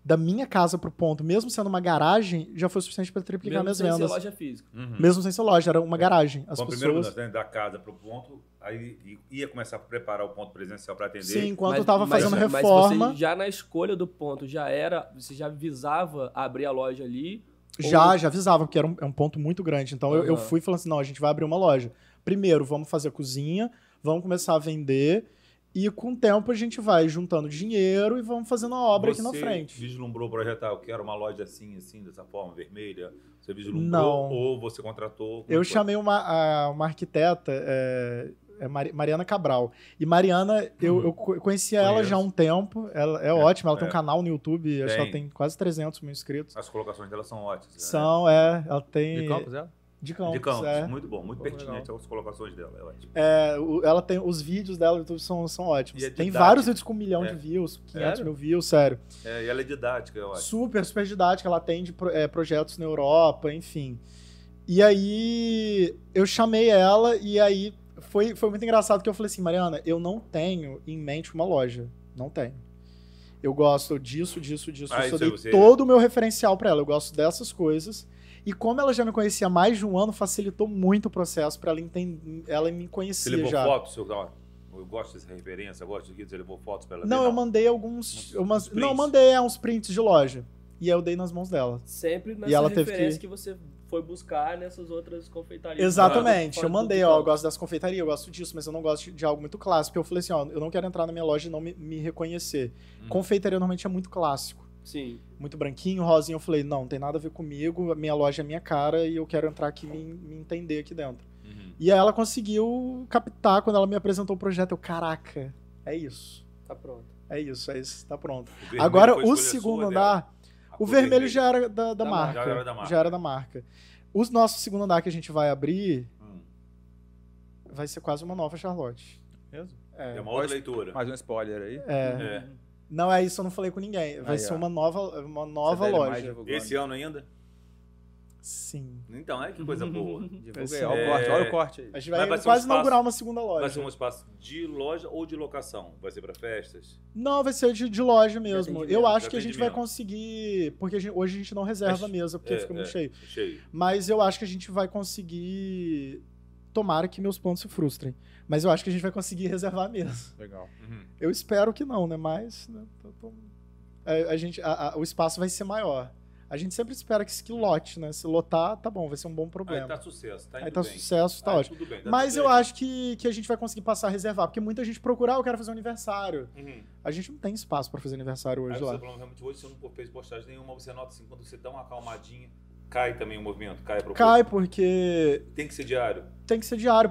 Da minha casa pro ponto, mesmo sendo uma garagem, já foi suficiente para triplicar Mesmo minhas sem ser vendas. loja física. Uhum. Mesmo sem ser loja, era uma garagem. As primeira pessoas. mudança né, da casa para o ponto, aí ia começar a preparar o ponto presencial para atender. Sim, enquanto Mas- eu tava mas- fazendo mas reforma. você já na escolha do ponto, já era. Você já visava abrir a loja ali. Já, Ou- já avisava, porque era um, é um ponto muito grande. Então eu, eu Aham. fui falando assim: não, a gente vai abrir uma loja. Primeiro, vamos fazer a cozinha, vamos começar a vender. E com o tempo a gente vai juntando dinheiro e vamos fazendo a obra aqui na Você frente. vislumbrou projetar, eu quero uma loja assim, assim, dessa forma, vermelha? Você vislumbrou Não. ou você contratou? Eu foi? chamei uma, a- uma arquiteta, é, é Mari- Mariana Cabral. E Mariana, eu, Uhum. eu co- conhecia ela Conheço. já há um tempo. Ela é, ótima, ela tem um é. canal no YouTube, acho que ela Tem. tem quase 300 mil inscritos. As colocações dela são ótimas. né? São, é, ela tem. De Campos, é? De Campos, De Campos, é. muito bom, muito Pô, pertinente legal. as colocações dela, é ótimo. É, o- ela tem os vídeos dela no YouTube são, são ótimos. E é tem didática. vários vídeos com um milhão É. de views, 500 Sério? mil views, sério. É, e ela é didática, eu acho. Super, super didática. Ela atende pro- é, projetos na Europa, enfim. E aí eu chamei ela e aí foi, foi muito engraçado que eu falei assim, Mariana, eu não tenho em mente uma loja. Não tenho. Eu gosto disso, disso, disso. Ah, isso eu dei você- todo o meu referencial pra ela. Eu gosto dessas coisas. E como ela já me conhecia há mais de um ano, facilitou muito o processo pra ela entender. Ela me Você conhecia levou já. fotos, seu, eu gosto dessa referência, eu gosto disso, você levou fotos pra ela Não, ver? eu mandei alguns. Uns- Eu mas- uns não, eu prints. mandei é, uns prints de loja. E aí eu dei nas mãos dela. Sempre nessa E ela teve referência que- que... você foi buscar nessas outras confeitarias. Exatamente. Eu mandei, ó, eu gosto dessa confeitaria, eu gosto disso, mas eu não gosto de, de algo muito clássico. Eu falei assim, ó, eu não quero entrar na minha loja e não me, me reconhecer. Hum. Confeitaria normalmente é muito clássico. Sim. Muito branquinho, rosinho. Eu falei, não, não tem nada a ver comigo, a minha loja é minha cara e eu quero entrar aqui e me, me entender aqui dentro. Uhum. E aí ela conseguiu captar quando ela me apresentou o projeto. Eu, caraca, é isso. Tá pronto. É isso, é isso, tá pronto. O Agora, o segundo andar, o vermelho já era da, da Da marca. marca. Já era da marca. Já era da marca. O nosso segundo andar que a gente vai abrir Hum. vai ser quase uma nova Charlotte. Mesmo? É. É uma outra leitura. Mais um spoiler aí. É. É. Não é isso, eu não falei com ninguém. Vai Aí, ser ó. uma nova, uma nova mais loja. Esse ano ainda? Sim. Então, é que coisa boa. Divulga aí, olha é- o corte, olha o corte aí. A gente Mas vai, vai ser um quase espaço- inaugurar uma segunda loja. Vai ser um espaço de loja ou de locação? Vai ser para festas? Não, vai ser de, de loja mesmo. atendimento, Eu acho de que a gente vai atendimento. conseguir. Porque a gente- hoje a gente não reserva a É, mesa, porque é, fica muito é. cheio. Cheio. Mas eu acho que a gente vai conseguir. Tomara que meus pontos se frustrem. Mas eu acho que a gente vai conseguir reservar mesa. Legal. Uhum. Eu espero que não, né? Mas né, tô- tô- a, a gente, a- a- o espaço vai ser maior. A gente sempre espera que, que lote, né? Se lotar, tá bom, vai ser um bom Aí problema. tá sucesso, tá indo Aí tá bem. sucesso, tá Aí ótimo. Tudo bem, tá Mas tudo eu bem. acho que, que a gente vai conseguir passar a reservar, porque muita gente procura, ah, eu quero fazer um aniversário. Uhum. A gente não tem espaço pra fazer aniversário Aí hoje você lá. falando realmente hoje, você não fez postagem nenhuma, você nota assim, quando você dá uma acalmadinha, cai também o movimento, cai a procura. Cai porque Tem que ser diário. tem que ser diário.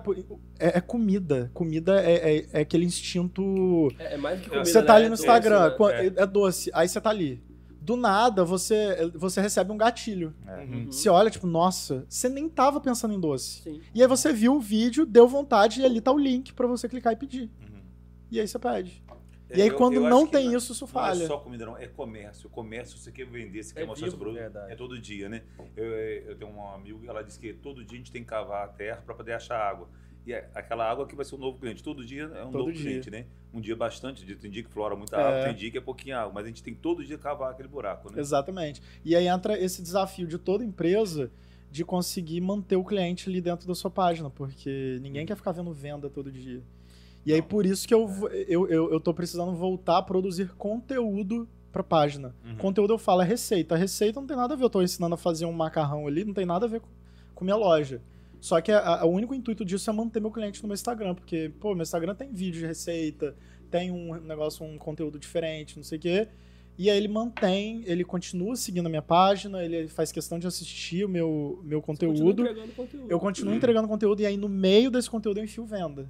É, é comida. Comida é, é- é aquele instinto. É, é mais do que Você comida, Você tá né? ali no É doce, Instagram, né? É. é. doce, aí você tá ali. Do nada, você, você recebe um gatilho. É. Uhum. Você olha, tipo, nossa, você nem tava pensando em doce. Sim. E aí você viu o vídeo, deu vontade e ali tá o link pra você clicar e pedir. Uhum. E aí você pede. E aí Eu- quando eu não que tem não- isso, isso Não falha. é só comida, não. É comércio. Comércio, você quer vender, você quer É mostrar seu vivo. produto. Verdade. É todo dia, né? Eu, eu tenho um amigo que ela disse que todo dia a gente tem que cavar a terra para poder achar água. E é aquela água que vai ser um novo cliente. Todo dia é um Todo novo dia. cliente, né? Um dia bastante, tem dia que flora muita É. água, tem dia que é pouquinha água. Mas a gente tem que todo dia cavar aquele buraco, né? Exatamente. E aí entra esse desafio de toda empresa de conseguir manter o cliente ali dentro da sua página, porque ninguém quer ficar vendo venda todo dia. E aí por isso que eu, eu, eu, eu tô precisando voltar a produzir conteúdo pra página. Uhum. Conteúdo eu falo é receita. A receita não tem nada a ver, eu tô ensinando a fazer um macarrão ali, não tem nada a ver com, com minha loja. Só que a- a- o único intuito disso é manter meu cliente no meu Instagram, porque, pô, meu Instagram tem vídeo de receita, tem um negócio, um conteúdo diferente, não sei o quê. E aí ele mantém, ele continua seguindo a minha página, ele faz questão de assistir o meu, meu conteúdo. conteúdo. Eu continuo entregando conteúdo e aí no meio desse conteúdo eu enfio venda.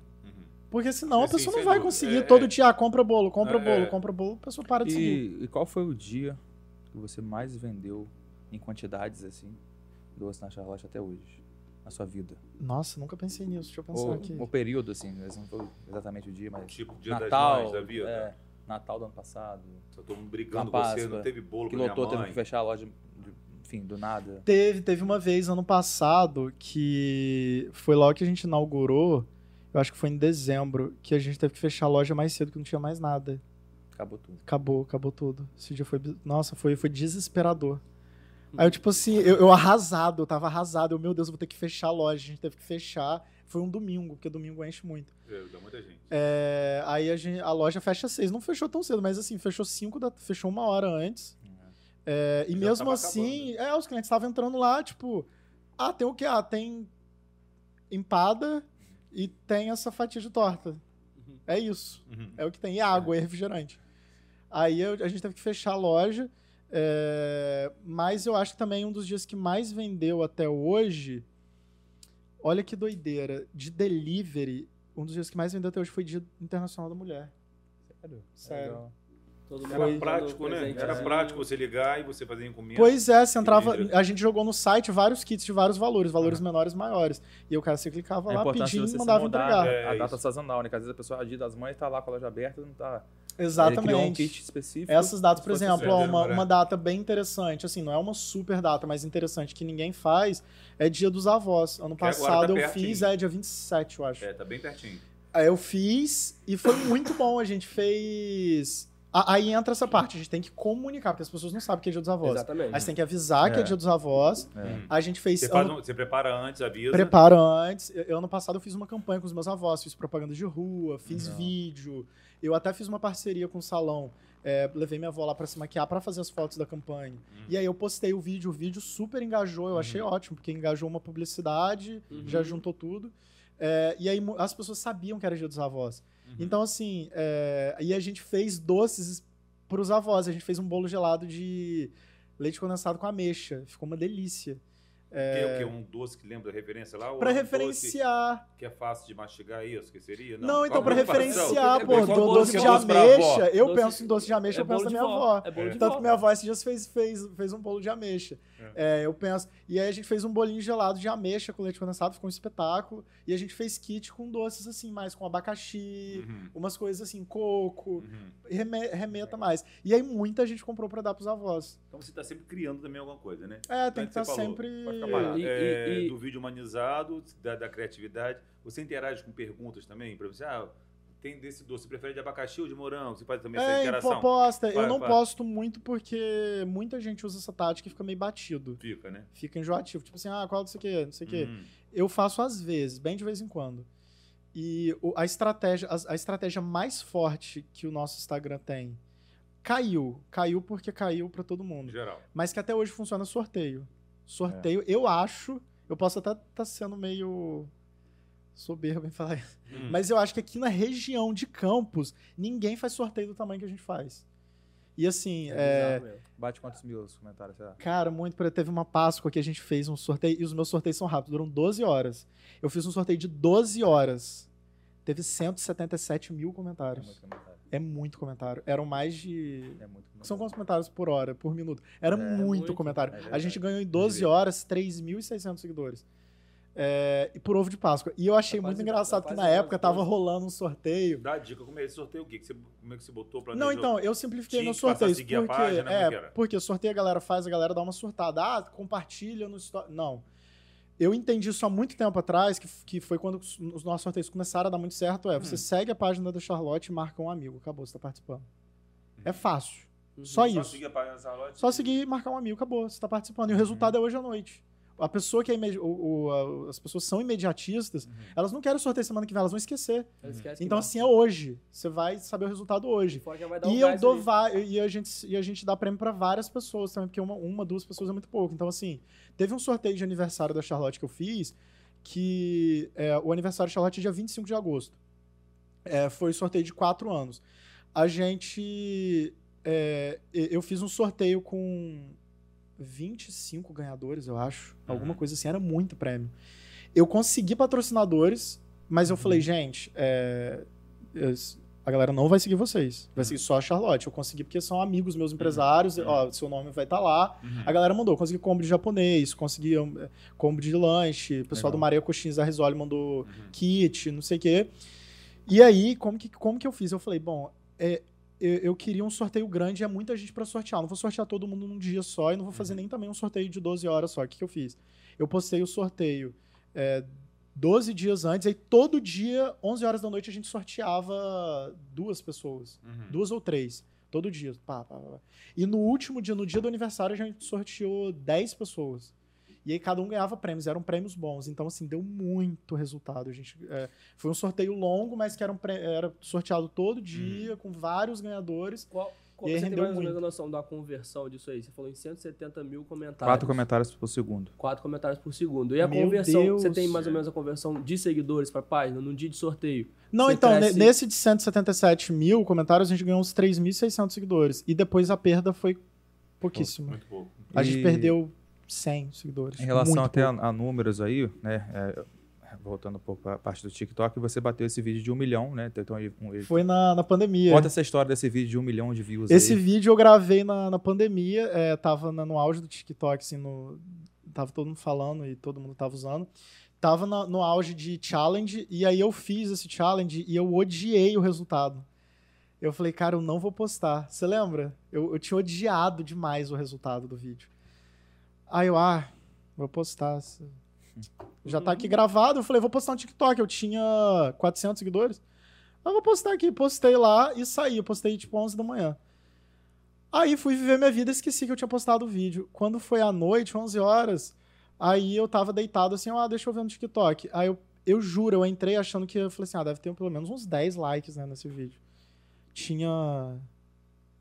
Porque senão a pessoa não vai conseguir É, todo é. dia, ah, compra bolo, compra É, bolo, é. compra bolo, a pessoa para de seguir. E, e qual foi o dia que você mais vendeu em quantidades assim, doce na Charlotte até hoje? Na sua vida? Nossa, nunca pensei nisso, deixa eu pensar Ou aqui. o período, assim, não foi exatamente o dia, mas. Tipo, dia Natal. das mães, da vida. é, Natal do ano passado. Só todo mundo brigando com você, não teve bolo Que pra minha lotou, teve que fechar a loja, de- enfim, do nada. Teve, teve uma vez ano passado que foi logo que a gente inaugurou, eu acho que foi em dezembro, que a gente teve que fechar a loja mais cedo, que não tinha mais nada. Acabou tudo. Acabou, acabou tudo. Esse dia foi. Nossa, foi, foi desesperador. Aí eu, tipo assim, eu, eu arrasado, eu tava arrasado. Eu, meu Deus, eu vou ter que fechar a loja. A gente teve que fechar. Foi um domingo, porque domingo enche muito. É, dá muita gente. É, aí a, gente- a loja fecha às seis. Não fechou tão cedo, mas assim, fechou cinco da, fechou uma hora antes. É, e Já mesmo assim, é, os clientes estavam entrando lá, tipo, ah, tem o quê? Ah, tem empada e tem essa fatia de torta. Uhum. É isso. Uhum. É o que tem. E água, e refrigerante. Aí eu- a gente teve que fechar a loja. é, mas eu acho que também um dos dias que mais vendeu até hoje. Olha que doideira. De delivery, um dos dias que mais vendeu até hoje foi Dia Internacional da Mulher. Sério? Sério. Todo mundo Era prático, né? presente, Era assim. prático você ligar e você fazer encomenda. Pois é, você entrava. A gente jogou no site vários kits de vários valores, valores menores e maiores. E o cara você clicava É lá, pedia você e mandava mudar entregar. É, a isso. data sazonal, né? Que às vezes a pessoa, a dia das mães, tá lá com a loja aberta e não tá... Ele criou um Exatamente. kit específico. Essas datas, por exemplo, ó, fevereiro, uma, né? uma data bem interessante, assim, não é uma super data, mas interessante que ninguém faz, é Dia dos Avós. Ano Que agora passado tá eu fiz, é dia 27, eu acho. É, tá bem pertinho. Aí eu fiz e foi muito bom. A gente fez. A- Aí entra essa parte, a gente tem que comunicar, porque as pessoas não sabem que é Dia dos Avós. Exatamente. Aí você tem que avisar que é É. Dia dos Avós. É. Hum. A gente fez. Você, ano- um- você prepara antes, avisa. Prepara antes. Eu, ano passado eu fiz uma campanha com os meus avós, fiz propaganda de rua, fiz Legal. vídeo. Eu até fiz uma parceria com o salão. é, levei minha avó lá pra se maquiar pra fazer as fotos da campanha. Hum. E aí eu postei o vídeo, o vídeo super engajou, eu achei ótimo, porque engajou uma publicidade, Uhum. já juntou tudo. É, e aí as pessoas sabiam que era dia dos avós. Uhum. Então, assim, é, e a gente fez doces pros avós. A gente fez um bolo gelado de leite condensado com ameixa. Ficou uma delícia. Que é o quê? Um doce que lembra referência lá? Pra é um referenciar. doce que é fácil de mastigar isso? Que seria? Não, então, Qual pra a comparação? referenciar, É pô, igual do, doce de ameixa. Eu Doce- penso em doce de ameixa, é eu penso na minha vó, avó. É bolo de Tanto vó. que minha avó esses dias fez, fez, fez um bolo de ameixa. É, eu penso. E aí a gente fez um bolinho gelado de ameixa com leite condensado, ficou um espetáculo. E a gente fez kit com doces assim, mais com abacaxi, Uhum, umas coisas assim, coco, uhum. reme- remeta mais. E aí muita gente comprou pra dar pros avós. Então você tá sempre criando também alguma coisa, né? É, tem que Então, estar falou, sempre. Pode. E- É, e- e- Do vídeo humanizado, da, da criatividade. Você interage com perguntas também? Pra você, ah, tem desse doce, você prefere de abacaxi ou de morango? Você faz também essa É, interação? po- posta. Eu não vai. posto muito porque muita gente usa essa tática e fica meio batido. Fica, né? Fica enjoativo. Tipo assim, ah, qual não sei o quê, não sei o quê. Hum. Eu faço às vezes, bem de vez em quando. E a estratégia, a, a estratégia mais forte que o nosso Instagram tem caiu. Caiu porque caiu pra todo Em mundo. geral. Mas que até hoje funciona sorteio. Sorteio, eu acho. Eu posso até estar sendo meio soberbo em falar isso. Hum. Mas eu acho que aqui na região de Campos, ninguém faz sorteio do tamanho que a gente faz. E assim, é, mesmo. Bate quantos mil os comentários, será? Cara, muito. Teve uma Páscoa que a gente fez um sorteio, e os meus sorteios são rápidos, duram 12 horas. Eu fiz um sorteio de 12 horas. Teve 177 mil É comentários. muito comentário. É muito comentário. Eram mais de. É muito comentário. São quantos comentários por hora, por minuto? Era É, muito, muito. comentário. É a gente ganhou em 12 ver. horas 3.600 seguidores. É, e por ovo de Páscoa. E eu achei Tá muito quase- engraçado tá que na época umas tava 12. rolando um sorteio. Dá dica, como é esse sorteio? O quê? Que você, como é que você botou pra Não, então, eu simplifiquei meus sorteios. a Porque, página, é é, porque sorteio a galera faz, a galera dá uma surtada. Ah, compartilha no. Não. Eu entendi isso há muito tempo atrás, que, que foi quando os os nossos sorteios começaram a dar muito certo. É, Hum. você segue a página da Charlotte e marca um amigo. Acabou, você tá participando. É fácil. Uhum. Só Só isso. seguir a página da Charlotte. Só seguir e marcar um amigo, acabou. Você tá participando. E o Uhum. resultado é hoje à noite. A pessoa que é imedi- o- o- a- as pessoas são imediatistas, Uhum. elas não querem o sorteio semana que vem, elas vão esquecer. Que Então, assim, é hoje. Você vai saber o resultado hoje. Fora que ela vai dar um E eu dou va- e a gente e a gente dá prêmio pra várias pessoas também, porque uma, uma, duas pessoas é muito pouco. Então assim, teve um sorteio de aniversário da Charlotte que eu fiz, que é, o aniversário da Charlotte é dia 25 de agosto. É, foi sorteio de quatro anos. A gente é, e- eu fiz um sorteio com 25 ganhadores, eu acho. Alguma Uhum. coisa assim, era muito prêmio. Eu consegui patrocinadores, mas eu Uhum. falei, gente, é, es- a galera não vai seguir vocês. Vai seguir só a Charlotte. Eu consegui porque são amigos meus empresários. Uhum. Ó, seu nome vai estar lá. Uhum. A galera mandou. Consegui combo de japonês, consegui um, é, combo de lanche. O pessoal Legal. do Maria Coxinhas da Risoli mandou Uhum. kit, não sei o quê. E aí, como que, como que eu fiz? Eu falei, bom, é, eu, eu queria um sorteio grande e é muita gente pra sortear. Não vou sortear todo mundo num dia só e não vou fazer nem também um sorteio de 12 horas só. O que, que eu fiz? Eu postei o sorteio é, 12 dias antes, aí todo dia, 11 horas da noite, a gente sorteava duas pessoas. Uhum. Duas ou três. Todo dia. Pá, pá, pá. E no último dia, no dia do aniversário, a gente sorteou 10 pessoas. E aí cada um ganhava prêmios, eram prêmios bons. Então, assim, deu muito resultado. A gente, é, foi um sorteio longo, mas que era, um era sorteado todo dia, com vários ganhadores. Qual, qual E aí você tem rendeu mais ou menos a muito. noção da conversão disso aí? Você falou em 170 mil comentários. Quatro comentários por segundo. Quatro comentários por segundo. E a Meu conversão, Deus. você tem mais ou menos a conversão de seguidores para página num dia de sorteio? Não, Você então, cresce- nesse de 177 mil comentários, a gente ganhou uns 3.600 seguidores. E depois a perda foi pouquíssima. Muito pouco. A gente E- perdeu 100 seguidores. Em relação até a, a números aí, né? é, voltando um pouco para a parte do TikTok, você bateu esse vídeo de um milhão, né? Então, um- ele- Foi na, na pandemia. Conta essa história desse vídeo de um milhão de views Esse aí. vídeo eu gravei na, na pandemia, é, tava na- no auge do TikTok, assim, no, tava todo mundo falando e todo mundo tava usando. Tava na- no auge de challenge, e aí eu fiz esse challenge e eu odiei o resultado. Eu falei, cara, eu não vou postar. Você lembra? Eu, eu tinha odiado demais o resultado do vídeo. Aí eu, ah, vou postar. Já tá aqui gravado. Eu falei, vou postar no TikTok. Eu tinha 400 seguidores. Eu vou postar aqui. Postei lá e saí. Eu postei tipo 11 da manhã. Aí fui viver minha vida esqueci que eu tinha postado o vídeo. Quando foi à noite, 11 horas, aí eu tava deitado assim, ah, deixa eu ver no TikTok. Aí eu, eu juro, eu entrei achando que, eu falei assim, ah, deve ter pelo menos uns 10 likes, né, nesse vídeo. Tinha,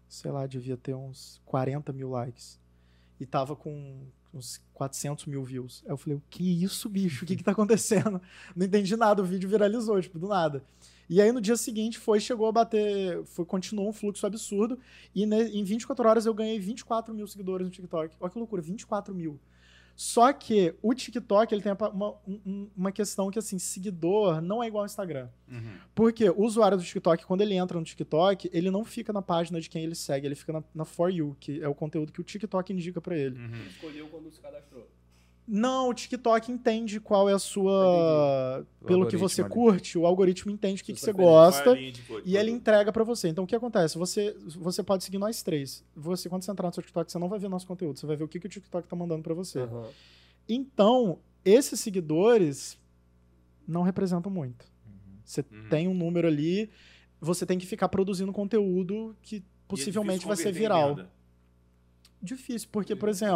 sei lá, devia ter uns 40 mil likes. E tava com uns 400 mil views. Aí eu falei, o que isso, bicho? O que que tá acontecendo? Não entendi nada, o vídeo viralizou, tipo, do nada. E aí no dia seguinte foi, chegou a bater, foi, continuou um fluxo absurdo. E ne- em 24 horas eu ganhei 24 mil seguidores no TikTok. Olha que loucura, 24 mil. Só que o TikTok ele tem uma, um- uma questão que, assim, seguidor não é igual ao Instagram. Uhum. Porque o usuário do TikTok, quando ele entra no TikTok, ele não fica na página de quem ele segue, ele fica na, na For You, que é o conteúdo que o TikTok indica pra ele. Uhum. Escolheu quando se cadastrou. Não, o TikTok entende qual é a sua. O Pelo que você ali. curte, o algoritmo entende o que, que você gosta. É cor- E ele entrega pra você. Então o que acontece? Você, você pode seguir nós três. Você, quando você entrar no seu TikTok, você não vai ver nosso conteúdo, você vai ver o que, que o TikTok tá mandando pra você. Aham. Então, esses seguidores não representam muito. Você Uhum. tem um número ali, você tem que ficar produzindo conteúdo que é possivelmente difícil vai ser viral. Difícil, porque, por Difícil.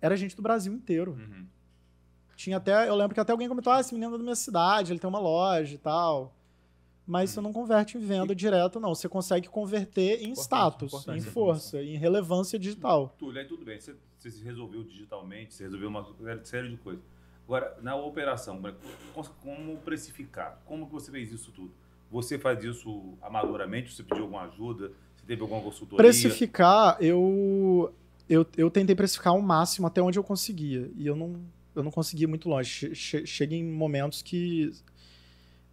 Era gente do Brasil inteiro. Uhum. Tinha até, eu lembro que até alguém comentou, ah, esse menino é da minha cidade, ele tem uma loja e tal. Mas Hum. você não converte em venda direto, não. Você consegue converter em Importante, status, importante em força, em relevância digital. Túlio, aí tudo bem, você, você se resolveu digitalmente, você resolveu uma série de coisas. Agora, na operação, como- como precificar? Como que você fez isso tudo? Você faz isso amadoramente? Você pediu alguma ajuda? Você teve alguma consultoria? Precificar, eu, eu, eu tentei precificar ao máximo até onde eu conseguia. E eu não, eu não consegui muito longe. Che- che- chega em momentos que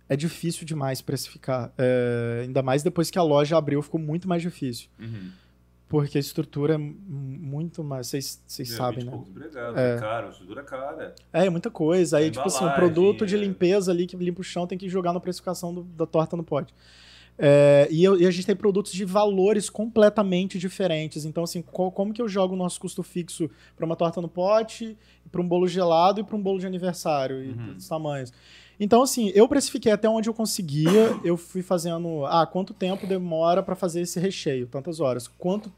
é difícil demais precificar. É, ainda mais depois que a loja abriu, ficou muito mais difícil. Uhum. Porque a estrutura é muito mais. Vocês sabem, 20 né? É. é caro, a estrutura é cara. É, muita coisa. Aí, tipo assim, o embalagem, produto de é. limpeza ali que limpa o chão tem que jogar na precificação do- da torta no pote. É, e, eu- e a gente tem produtos de valores completamente diferentes. Então, assim, qual- como que eu jogo o nosso custo fixo para uma torta no pote, para um bolo gelado e para um bolo de aniversário, e Uhum. dos tamanhos. Então, assim, eu precifiquei até onde eu conseguia. Eu fui fazendo, ah, quanto tempo demora para fazer esse recheio? Tantas horas. Quanto,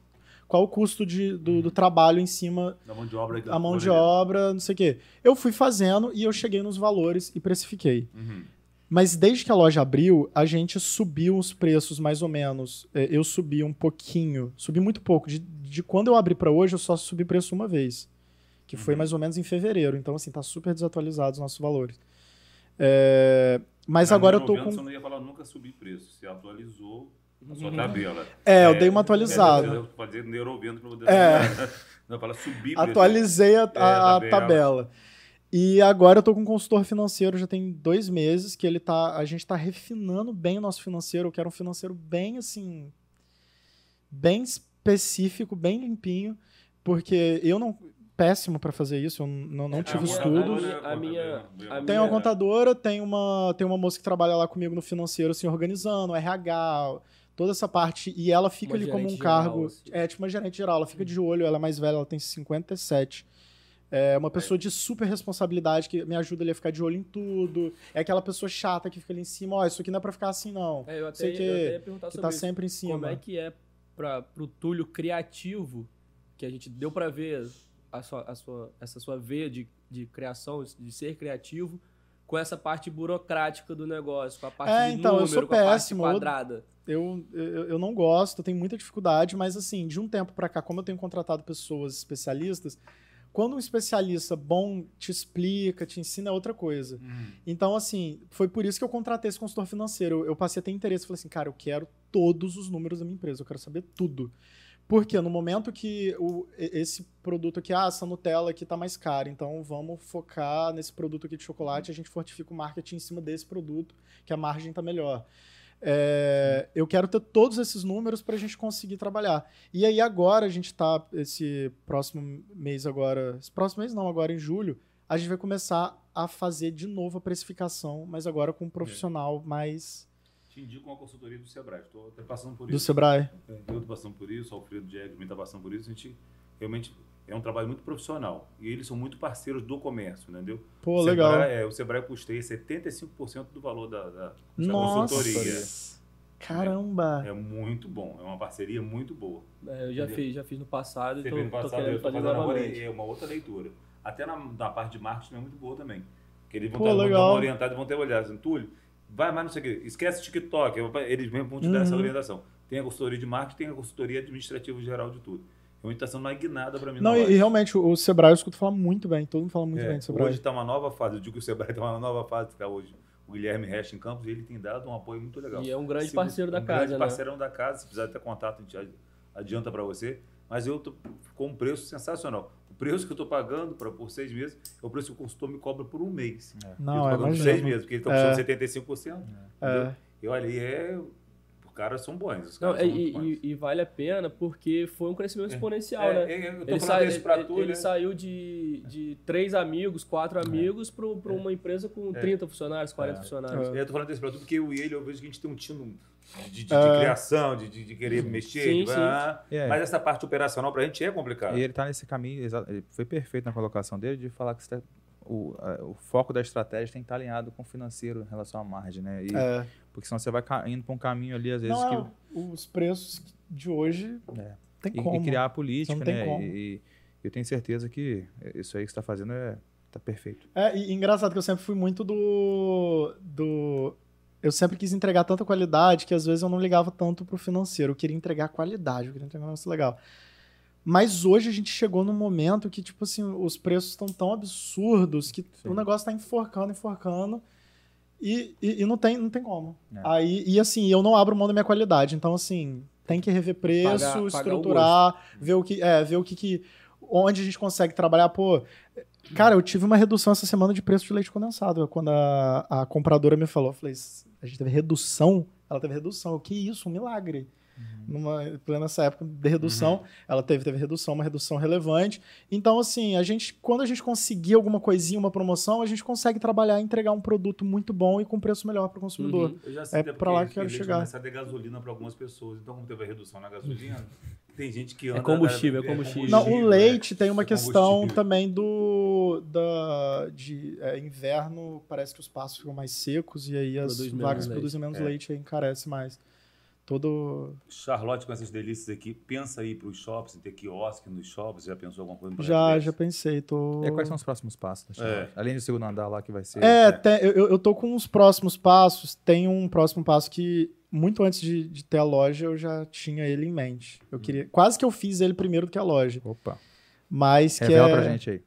qual o custo de, do, do trabalho em cima Da mão de obra. a mão de obra, não sei o quê. Eu fui fazendo e eu cheguei nos valores e precifiquei. Uhum. Mas desde que a loja abriu, a gente subiu os preços mais ou menos. É, Eu subi um pouquinho, subi muito pouco. De, de quando eu abri para hoje, eu só subi preço uma vez, que foi Uhum. mais ou menos em fevereiro. Então, assim, tá super desatualizado os nossos valores. É, Mas Na agora eu tô com. Você não ia falar nunca subir preço. Você atualizou a sua Uhum. tabela. É, eu dei uma atualizada. É, fazer neurovendo para poder. É. Não, fala subir preço. Atualizei a, a- a tabela. tabela. E agora eu tô com um consultor financeiro, já tem dois meses, que ele tá. A gente tá refinando bem o nosso financeiro. Eu quero um financeiro bem assim. Bem específico, bem limpinho. Porque eu não. Péssimo pra fazer isso, eu não, não É, tive a minha- estudos. a minha- a Tem uma minha- contadora, tem uma, tem uma moça que trabalha lá comigo no financeiro, assim, organizando, RH, toda essa parte, e ela fica Uma ali como um geral, cargo. assim. É, tipo uma gerente geral, ela fica de olho, ela é mais velha, ela tem 57. É uma pessoa de super responsabilidade que me ajuda ali a ficar de olho em tudo. É aquela pessoa chata que fica ali em cima, ó, isso aqui não é pra ficar assim, não. É, eu até, Sei que- eu até ia perguntar Que sobre tá isso. sempre em cima. Como é que é para pro Túlio criativo, que a gente deu pra ver a sua, a sua, essa sua veia de, de criação, de ser criativo, com essa parte burocrática do negócio, com a parte É, de então, eu número, sou a parte péssimo, eu- quadrada. Eu, eu, eu não gosto, tenho muita dificuldade, mas assim, de um tempo pra cá, como eu tenho contratado pessoas especialistas, quando um especialista bom te explica, te ensina é outra coisa. Então, assim, foi por isso que eu contratei esse consultor financeiro. Eu, eu passei a ter interesse, falei assim, cara, eu quero todos os números da minha empresa, eu quero saber tudo. Porque no momento que o, esse produto aqui, ah, essa Nutella aqui tá mais cara, então vamos focar nesse produto aqui de chocolate, a gente fortifica o marketing em cima desse produto, que a margem tá melhor. É, eu quero ter todos esses números para a gente conseguir trabalhar. E aí agora a gente está esse próximo mês agora, esse próximo mês não, agora em julho, a gente vai começar a fazer de novo a precificação, mas agora com um profissional mais Te indico uma consultoria do Sebrae. Estou até passando por do isso. Sebrae. Eu estou passando por isso, o Alfredo Diego também está passando por isso. A gente realmente é um trabalho muito profissional. E eles são muito parceiros do comércio, entendeu? Pô, o legal. Sebrae, é, o Sebrae custeia 75% do valor da, da, da Nossa. consultoria. Caramba. É muito bom, é uma parceria muito boa. É, eu já Entendeu? fiz, já fiz no passado Você e tô, no tô passado, querendo eu tô fazer fazendo agora novamente. é uma outra leitura. Até na, na parte de marketing é muito boa também. Que eles vão Pô, estar legal. uma orientada e vão ter olhado assim, Túlio, vai mais não sei o quê, esquece o TikTok, eles mesmo vão te dar essa Uhum. orientação. Tem a consultoria de marketing, tem a consultoria administrativa geral de tudo. Realmente está sendo uma guinada para mim. Não, e, e realmente o Sebrae eu escuto falar muito bem, todo mundo fala muito É, bem do Sebrae. hoje está uma nova fase. Eu digo que o Sebrae está uma nova fase, está hoje o Guilherme Resch em Campos e ele tem dado um apoio muito legal. E é um grande Se- parceiro da um casa, grande né? parceirão da casa, se precisar ter contato, a gente ad- adianta para você. Mas eu tô com um preço sensacional. O preço que eu estou pagando pra, por seis meses é o preço que o consultor me cobra por um mês. eu Não, estou é pagando imagino. seis meses, porque ele está É. custando 75%. entendeu? É. E olha, e é. Os caras são bons. Os Não, caras e, são muito bons. e- e vale a pena porque foi um crescimento É. exponencial, É, né? é, eu tô Ele, isso pra ele- tu, ele né? saiu de, de três amigos, quatro amigos, para uma empresa com É. 30 funcionários, 40 É. funcionários. Eu tô falando desse produto porque eu e ele, eu vejo que a gente tem um tino de, de- de É. criação, de, de- querer mexer. Sim, de- sim. ah, É. Mas essa parte operacional pra gente é complicada. E ele tá nesse caminho, ele foi perfeito na colocação dele de falar que você tá- o, a- o foco da estratégia tem que estar alinhado com o financeiro em relação à margem, né? E- É. Porque senão você vai indo para um caminho ali, às vezes, Não, que. os preços de hoje É. tem E, como. e criar a política, Não tem né? como. E, e eu tenho certeza que isso aí que você está fazendo é tá perfeito. É, e engraçado que eu sempre fui muito do. do. Eu sempre quis entregar tanta qualidade que às vezes eu não ligava tanto pro financeiro. Eu queria entregar qualidade, eu queria entregar um negócio legal. Mas hoje a gente chegou num momento que, tipo assim, os preços estão tão absurdos que Sim. o negócio tá enforcando, enforcando. E, e, e não, tem, não tem como. É. Aí, e assim, eu não abro mão da minha qualidade. Então, assim, tem que rever preço, Pagar- pagar o estruturar, ver o que. É, ver o que, que. Onde a gente consegue trabalhar, pô. Cara, eu tive uma redução essa semana de preço de leite condensado. Quando a, a compradora me falou, eu falei, a gente teve redução? Ela teve redução. O que isso? Um milagre. Numa, plena essa época de redução, ela teve, teve redução, uma redução relevante. Então, assim, a gente, quando a gente conseguir alguma coisinha, uma promoção, a gente consegue trabalhar e entregar um produto muito bom e com preço melhor para o consumidor. Uhum. Eu já É até pra lá que eu quero chegar. começaram a ter gasolina para algumas pessoas. Então, como teve a redução na gasolina, tem gente que anda... combustível, é combustível. Não, o né? leite tem uma É questão também do da de é, inverno, parece que os pastos ficam mais secos e aí as Produz menos vacas leite. produzem menos É. leite e encarece mais. Todo Charlotte, com essas delícias aqui, pensa aí para os shops, em ter quiosque nos shops. Já pensou alguma coisa já já pensei, tô E aí, quais são os próximos passos? da Charlotte? É. Além do segundo andar lá que vai ser. É, tem- eu, eu- tô com uns próximos passos. Tem um próximo passo que, muito antes de, de ter a loja, eu já tinha ele em mente. Eu queria. Quase que eu fiz ele primeiro do que a loja. Opa. Mas que Revela é. pra gente aí.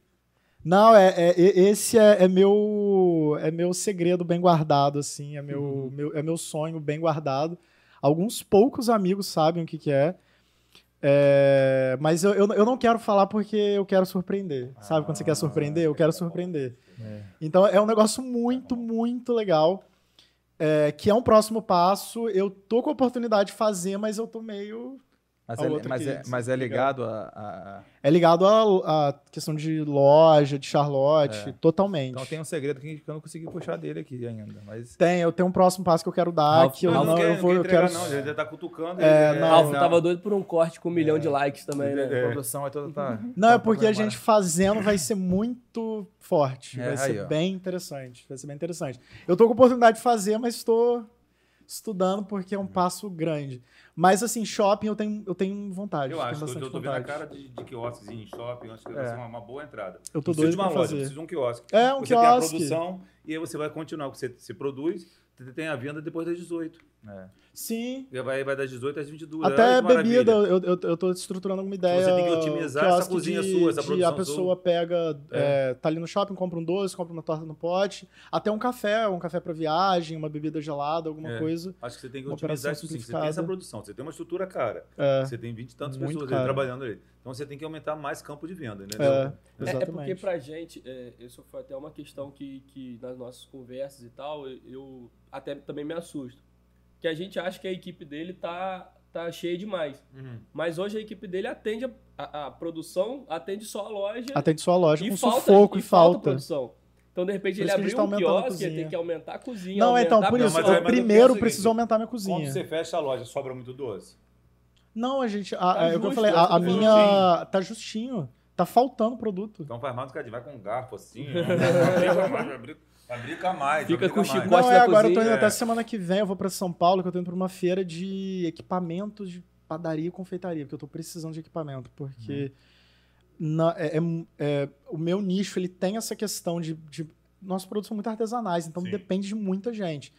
Não, é, é- esse é, é meu é meu segredo bem guardado, assim. É meu, meu- é meu sonho bem guardado. Alguns poucos amigos sabem o que, que é. É, mas eu, eu, eu não quero falar porque eu quero surpreender. Sabe quando você quer surpreender? Eu quero surpreender. É. Então é um negócio muito, muito legal. é, que é um próximo passo. Eu tô com a oportunidade de fazer, mas eu tô meio Mas, A é, outra mas, que é, mas é fica ligado a, a- a- É ligado à, questão de loja, de Charlotte, É. totalmente. Então tem um segredo que eu não consegui puxar dele aqui ainda. Mas Tem, eu tenho um próximo passo que eu quero dar, Ralph- que eu Não, não, não quer, eu vou, não eu quer entregar, quero... não. Ele já tá cutucando. É, ele- não, Ralf não. tava doido por um corte com um milhão de likes também, né? a É. produção é toda. Tá, Não, tá é porque a gente fazendo vai ser muito forte. É, vai ser aí, bem interessante. Vai ser bem interessante. Eu tô com a oportunidade de fazer, mas estou estudando porque é um passo grande. Mas assim, shopping eu tenho, eu tenho vontade. Eu acho que eu, eu tô vendo a cara de, de quiosques em shopping, eu acho que vai É. ser uma, uma boa entrada. Eu tô Não precisa doido de uma loja, fazer. precisa de um quiosque. É, um você tem a quiosque. produção e aí você vai continuar. Você, você produz, você tem a venda depois das 18. É. Sim. Vai, vai das 18 às 22. Até que bebida, eu, eu, eu tô estruturando alguma ideia. Você tem que otimizar essa quiosque cozinha de- sua, essa de produção A pessoa pega, É. é, tá ali no shopping, compra um doce, compra uma torta no pote, até um café, um café pra viagem, uma bebida gelada, alguma É. coisa. Acho que você tem que otimizar isso sim. Você tem essa produção, você tem uma estrutura cara. É, Você tem 20 e tantas Muito pessoas trabalhando ali. Então você tem que aumentar mais campo de venda, entendeu? é, É, é porque pra gente, é, isso foi até uma questão que, que nas nossas conversas e tal, eu, eu até também me assusto. Que a gente acha que a equipe dele tá, tá cheia demais. Uhum. Mas hoje a equipe dele atende a, a- a produção, atende só a loja Atende sua loja e com falta, sufoco e e falta. produção. Então, de repente, ele a abriu tá um aumentando a quiosque, ele cozinha. tem que aumentar a cozinha. Não, então, aumentar por a isso, mas eu eu primeiro o preciso aumentar minha Quando cozinha. você fecha a loja, sobra muito doce. Não, a gente. A, Tá é o que eu falei, é a, a eu minha. Tá justinho. Tá faltando produto. Então faz mais do que a gente vai com um garfo assim. Mais, fabrica- mais. Fica fabrica com o mais. chicote Não, é, da agora eu tô cozinha, indo até é. semana que vem, eu vou pra São Paulo, que eu tô indo pra uma feira de equipamentos de padaria e confeitaria, porque eu tô precisando de equipamento, porque na- é- é- é, o meu nicho, ele tem essa questão de, de nossos produtos são muito artesanais, então Sim. depende de muita gente.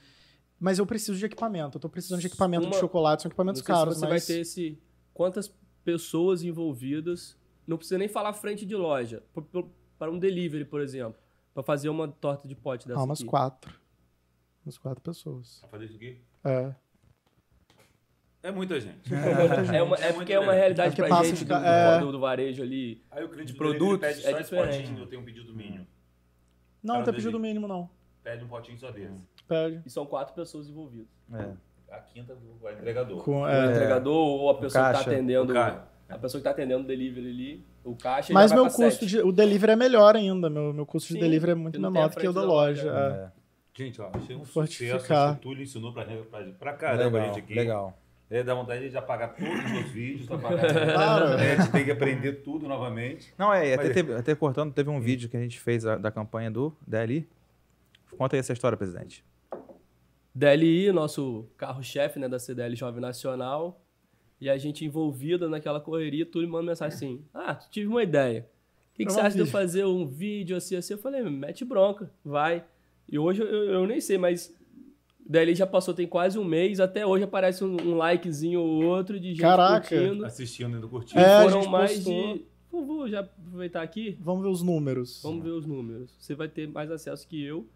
Mas eu preciso de equipamento, eu tô precisando de equipamento Uma- de chocolate, são equipamentos Não sei se caros, você mas vai ter esse. Quantas pessoas envolvidas. Não precisa nem falar frente de loja. Para um delivery, por exemplo. Para fazer uma torta de pote dessa ah, umas aqui. quatro. Umas quatro pessoas. Pra fazer isso aqui? É. É muita gente. É, uma- é É porque é uma grande. realidade Porque pra passa gente de do, é. do- do varejo ali. Aí o cliente De produtos, pede é só esse diferente. potinho, eu tenho um pedido mínimo. Não, Cara não tem do pedido mínimo, não. Pede um potinho só desse. Pede. E são quatro pessoas envolvidas. É. A quinta do entregador. Com, O é. entregador ou a pessoa que tá atendendo. o cara. A pessoa que tá atendendo o delivery ali, o caixa. Mas meu custo sete. de. O delivery é melhor ainda. Meu, meu custo de Sim, delivery é muito menor do que o da da loja. loja. é. É. Gente, ó, achei um Fortificar. sucesso. Esse Túlio ensinou pra, pra, pra caramba a gente aqui. legal. É, dá vontade de apagar todos os meus vídeos. Pra apagar. Claro. A gente tem que aprender tudo novamente. Não, é, até, Mas- teve- até cortando, teve um vídeo que a gente fez a- da campanha do DLI. Conta aí essa história, presidente. DLI, nosso carro-chefe né, da CDL Jovem Nacional, e a gente envolvida naquela correria, tudo me manda mensagem assim: Ah, tive uma ideia. O que, que você acha de eu vídeo." fazer um vídeo assim, assim? Eu falei, mete bronca, vai. E hoje eu, eu nem sei, mas DLI já passou, tem quase um mês, até hoje aparece um, um likezinho ou outro de gente Caraca. curtindo. Assistindo e curtindo. É, Foram gente mais postou. de. Pô, vou já aproveitar aqui. Vamos ver os números. Vamos ver os números. Você vai ter mais acesso que eu,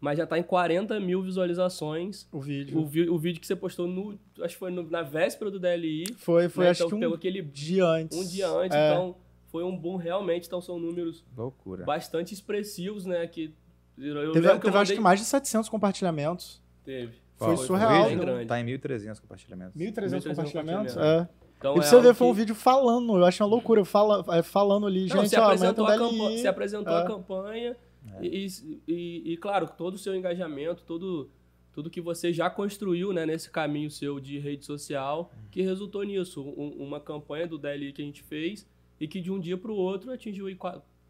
mas já tá em 40 mil visualizações O vídeo. o, vi- o vídeo que você postou no. Acho que foi no- na véspera do DLI. Foi, foi né? acho então que pegou um aquele dia antes. um dia antes, É. então foi um boom realmente. Então são números Loucura. bastante expressivos, né? Que eu Teve, teve que eu acho mandei- que mais de 700 compartilhamentos. Teve. Foi Qual? surreal. né? grande. Tá em 1.300 compartilhamentos. 1.300 1.300 compartilhamentos. compartilhamentos. É. Então, e é você ver, algo foi um que- vídeo falando. Eu acho uma loucura. Fala, é, falando ali, Não, gente, você ó, apresentou, a, o campa- DLI. você apresentou É. a campanha e, e- e, claro, todo o seu engajamento, todo, tudo que você já construiu né, nesse caminho seu de rede social, que resultou nisso. Um- uma campanha do DLI que a gente fez e que de um dia para o outro atingiu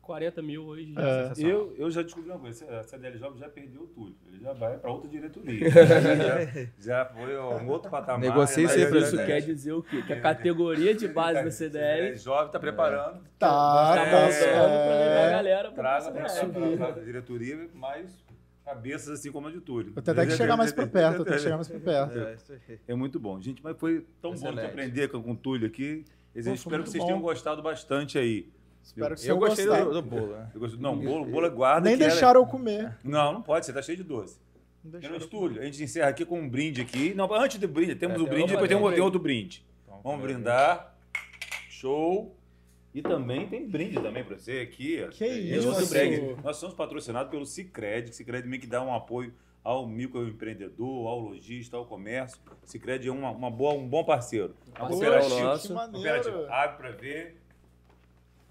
40 mil hoje. já. É. Eu, eu já descobri uma coisa, a CDL Jovem já perdeu o Túlio. Ele já vai para outra diretoria. já, já foi a um outro patamar. Negocie já ser vai- Isso quer dizer o quê? Que a categoria de base da CDL CDL Jovem está preparando. Tá, está É, tá. avançando para levar a é. galera para Traga para subir. a diretoria mais cabeças assim como a de Túlio. Tenho até que chegar mais pra perto. Que chegar mais pra perto. É. É muito bom. Gente, mas foi tão bom de Excelente. aprender com, com o Túlio aqui. Eu foi espero que vocês bom. tenham gostado bastante aí. Espero que você Eu gostei do, do bolo, né? Eu gosto- Não, bolo, bolo é guarda. Nem que era- deixaram eu comer. Não, não pode, você tá cheio de doce. Não eu estúdio, a gente encerra aqui com um brinde aqui. Não, antes do brinde, temos É, o brinde, depois tem, um- tem outro brinde. Então, Vamos brindar. Show. E também tem brinde também pra você aqui. Que É isso, Cicred. Nós somos patrocinados pelo Cicred, que Cicred meio que dá um apoio ao microempreendedor, ao lojista, ao comércio. Sicredi é uma, uma boa, um bom parceiro. É uma cooperativa. Abre para ver.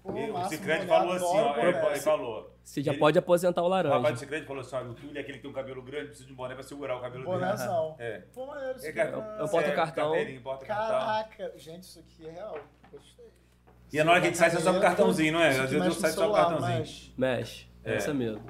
Pô, o Sicredi mulher, falou assim, ó, ele, boné. ele falou. Você já Ele- pode aposentar o O rapaz do laranja. Sicredi falou assim, olha, o Túlio é aquele que tem um cabelo grande, precisa de um boné para segurar o cabelo Bonézão. dele. É. Pô, maneiro É, cara, né? eu boto é, cartão. Caraca, gente, isso aqui é real. Gostei. E na hora que a gente sai, você sobe o cartãozinho, não é? Às vezes eu saio só o cartãozinho. mexe. Mexe. É. Essa mesmo.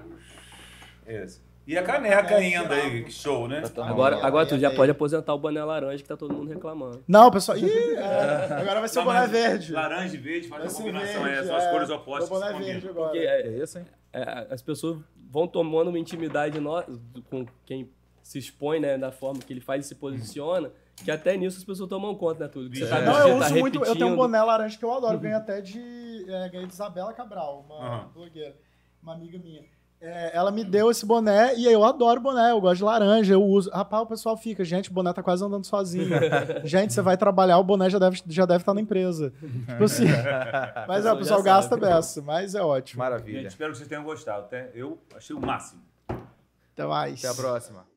Esse. E a caneca ainda aí, que show, né? Agora, agora tu já pode aposentar o boné laranja que tá todo mundo reclamando. Não, pessoal. Ih, é, agora vai ser o Não, boné verde. Laranja e verde faz Vai uma ser combinação, verde, é, são as é. cores opostas. Meu que se boné verde agora. Porque É é, isso, hein? é, as pessoas vão tomando uma intimidade no, com quem se expõe, né, da forma que ele faz e se posiciona, que até nisso as pessoas tomam conta, né, tudo. Que você tá, É. Não, você eu tá uso muito. Eu tenho um boné laranja que eu adoro. Ganhei até de. É, ganhei de Isabela Cabral, uma Aham. blogueira, uma amiga minha. É, ela me deu esse boné e eu adoro boné, eu gosto de laranja, eu uso. Rapaz, o pessoal fica, gente, o boné tá quase andando sozinho. gente, você vai trabalhar, o boné já deve, já deve estar na empresa. Tipo assim. Mas é, o pessoal gasta beça, mas é ótimo. Gente, Maravilha. espero que vocês tenham gostado. Até eu achei o máximo. Até mais. Até a próxima.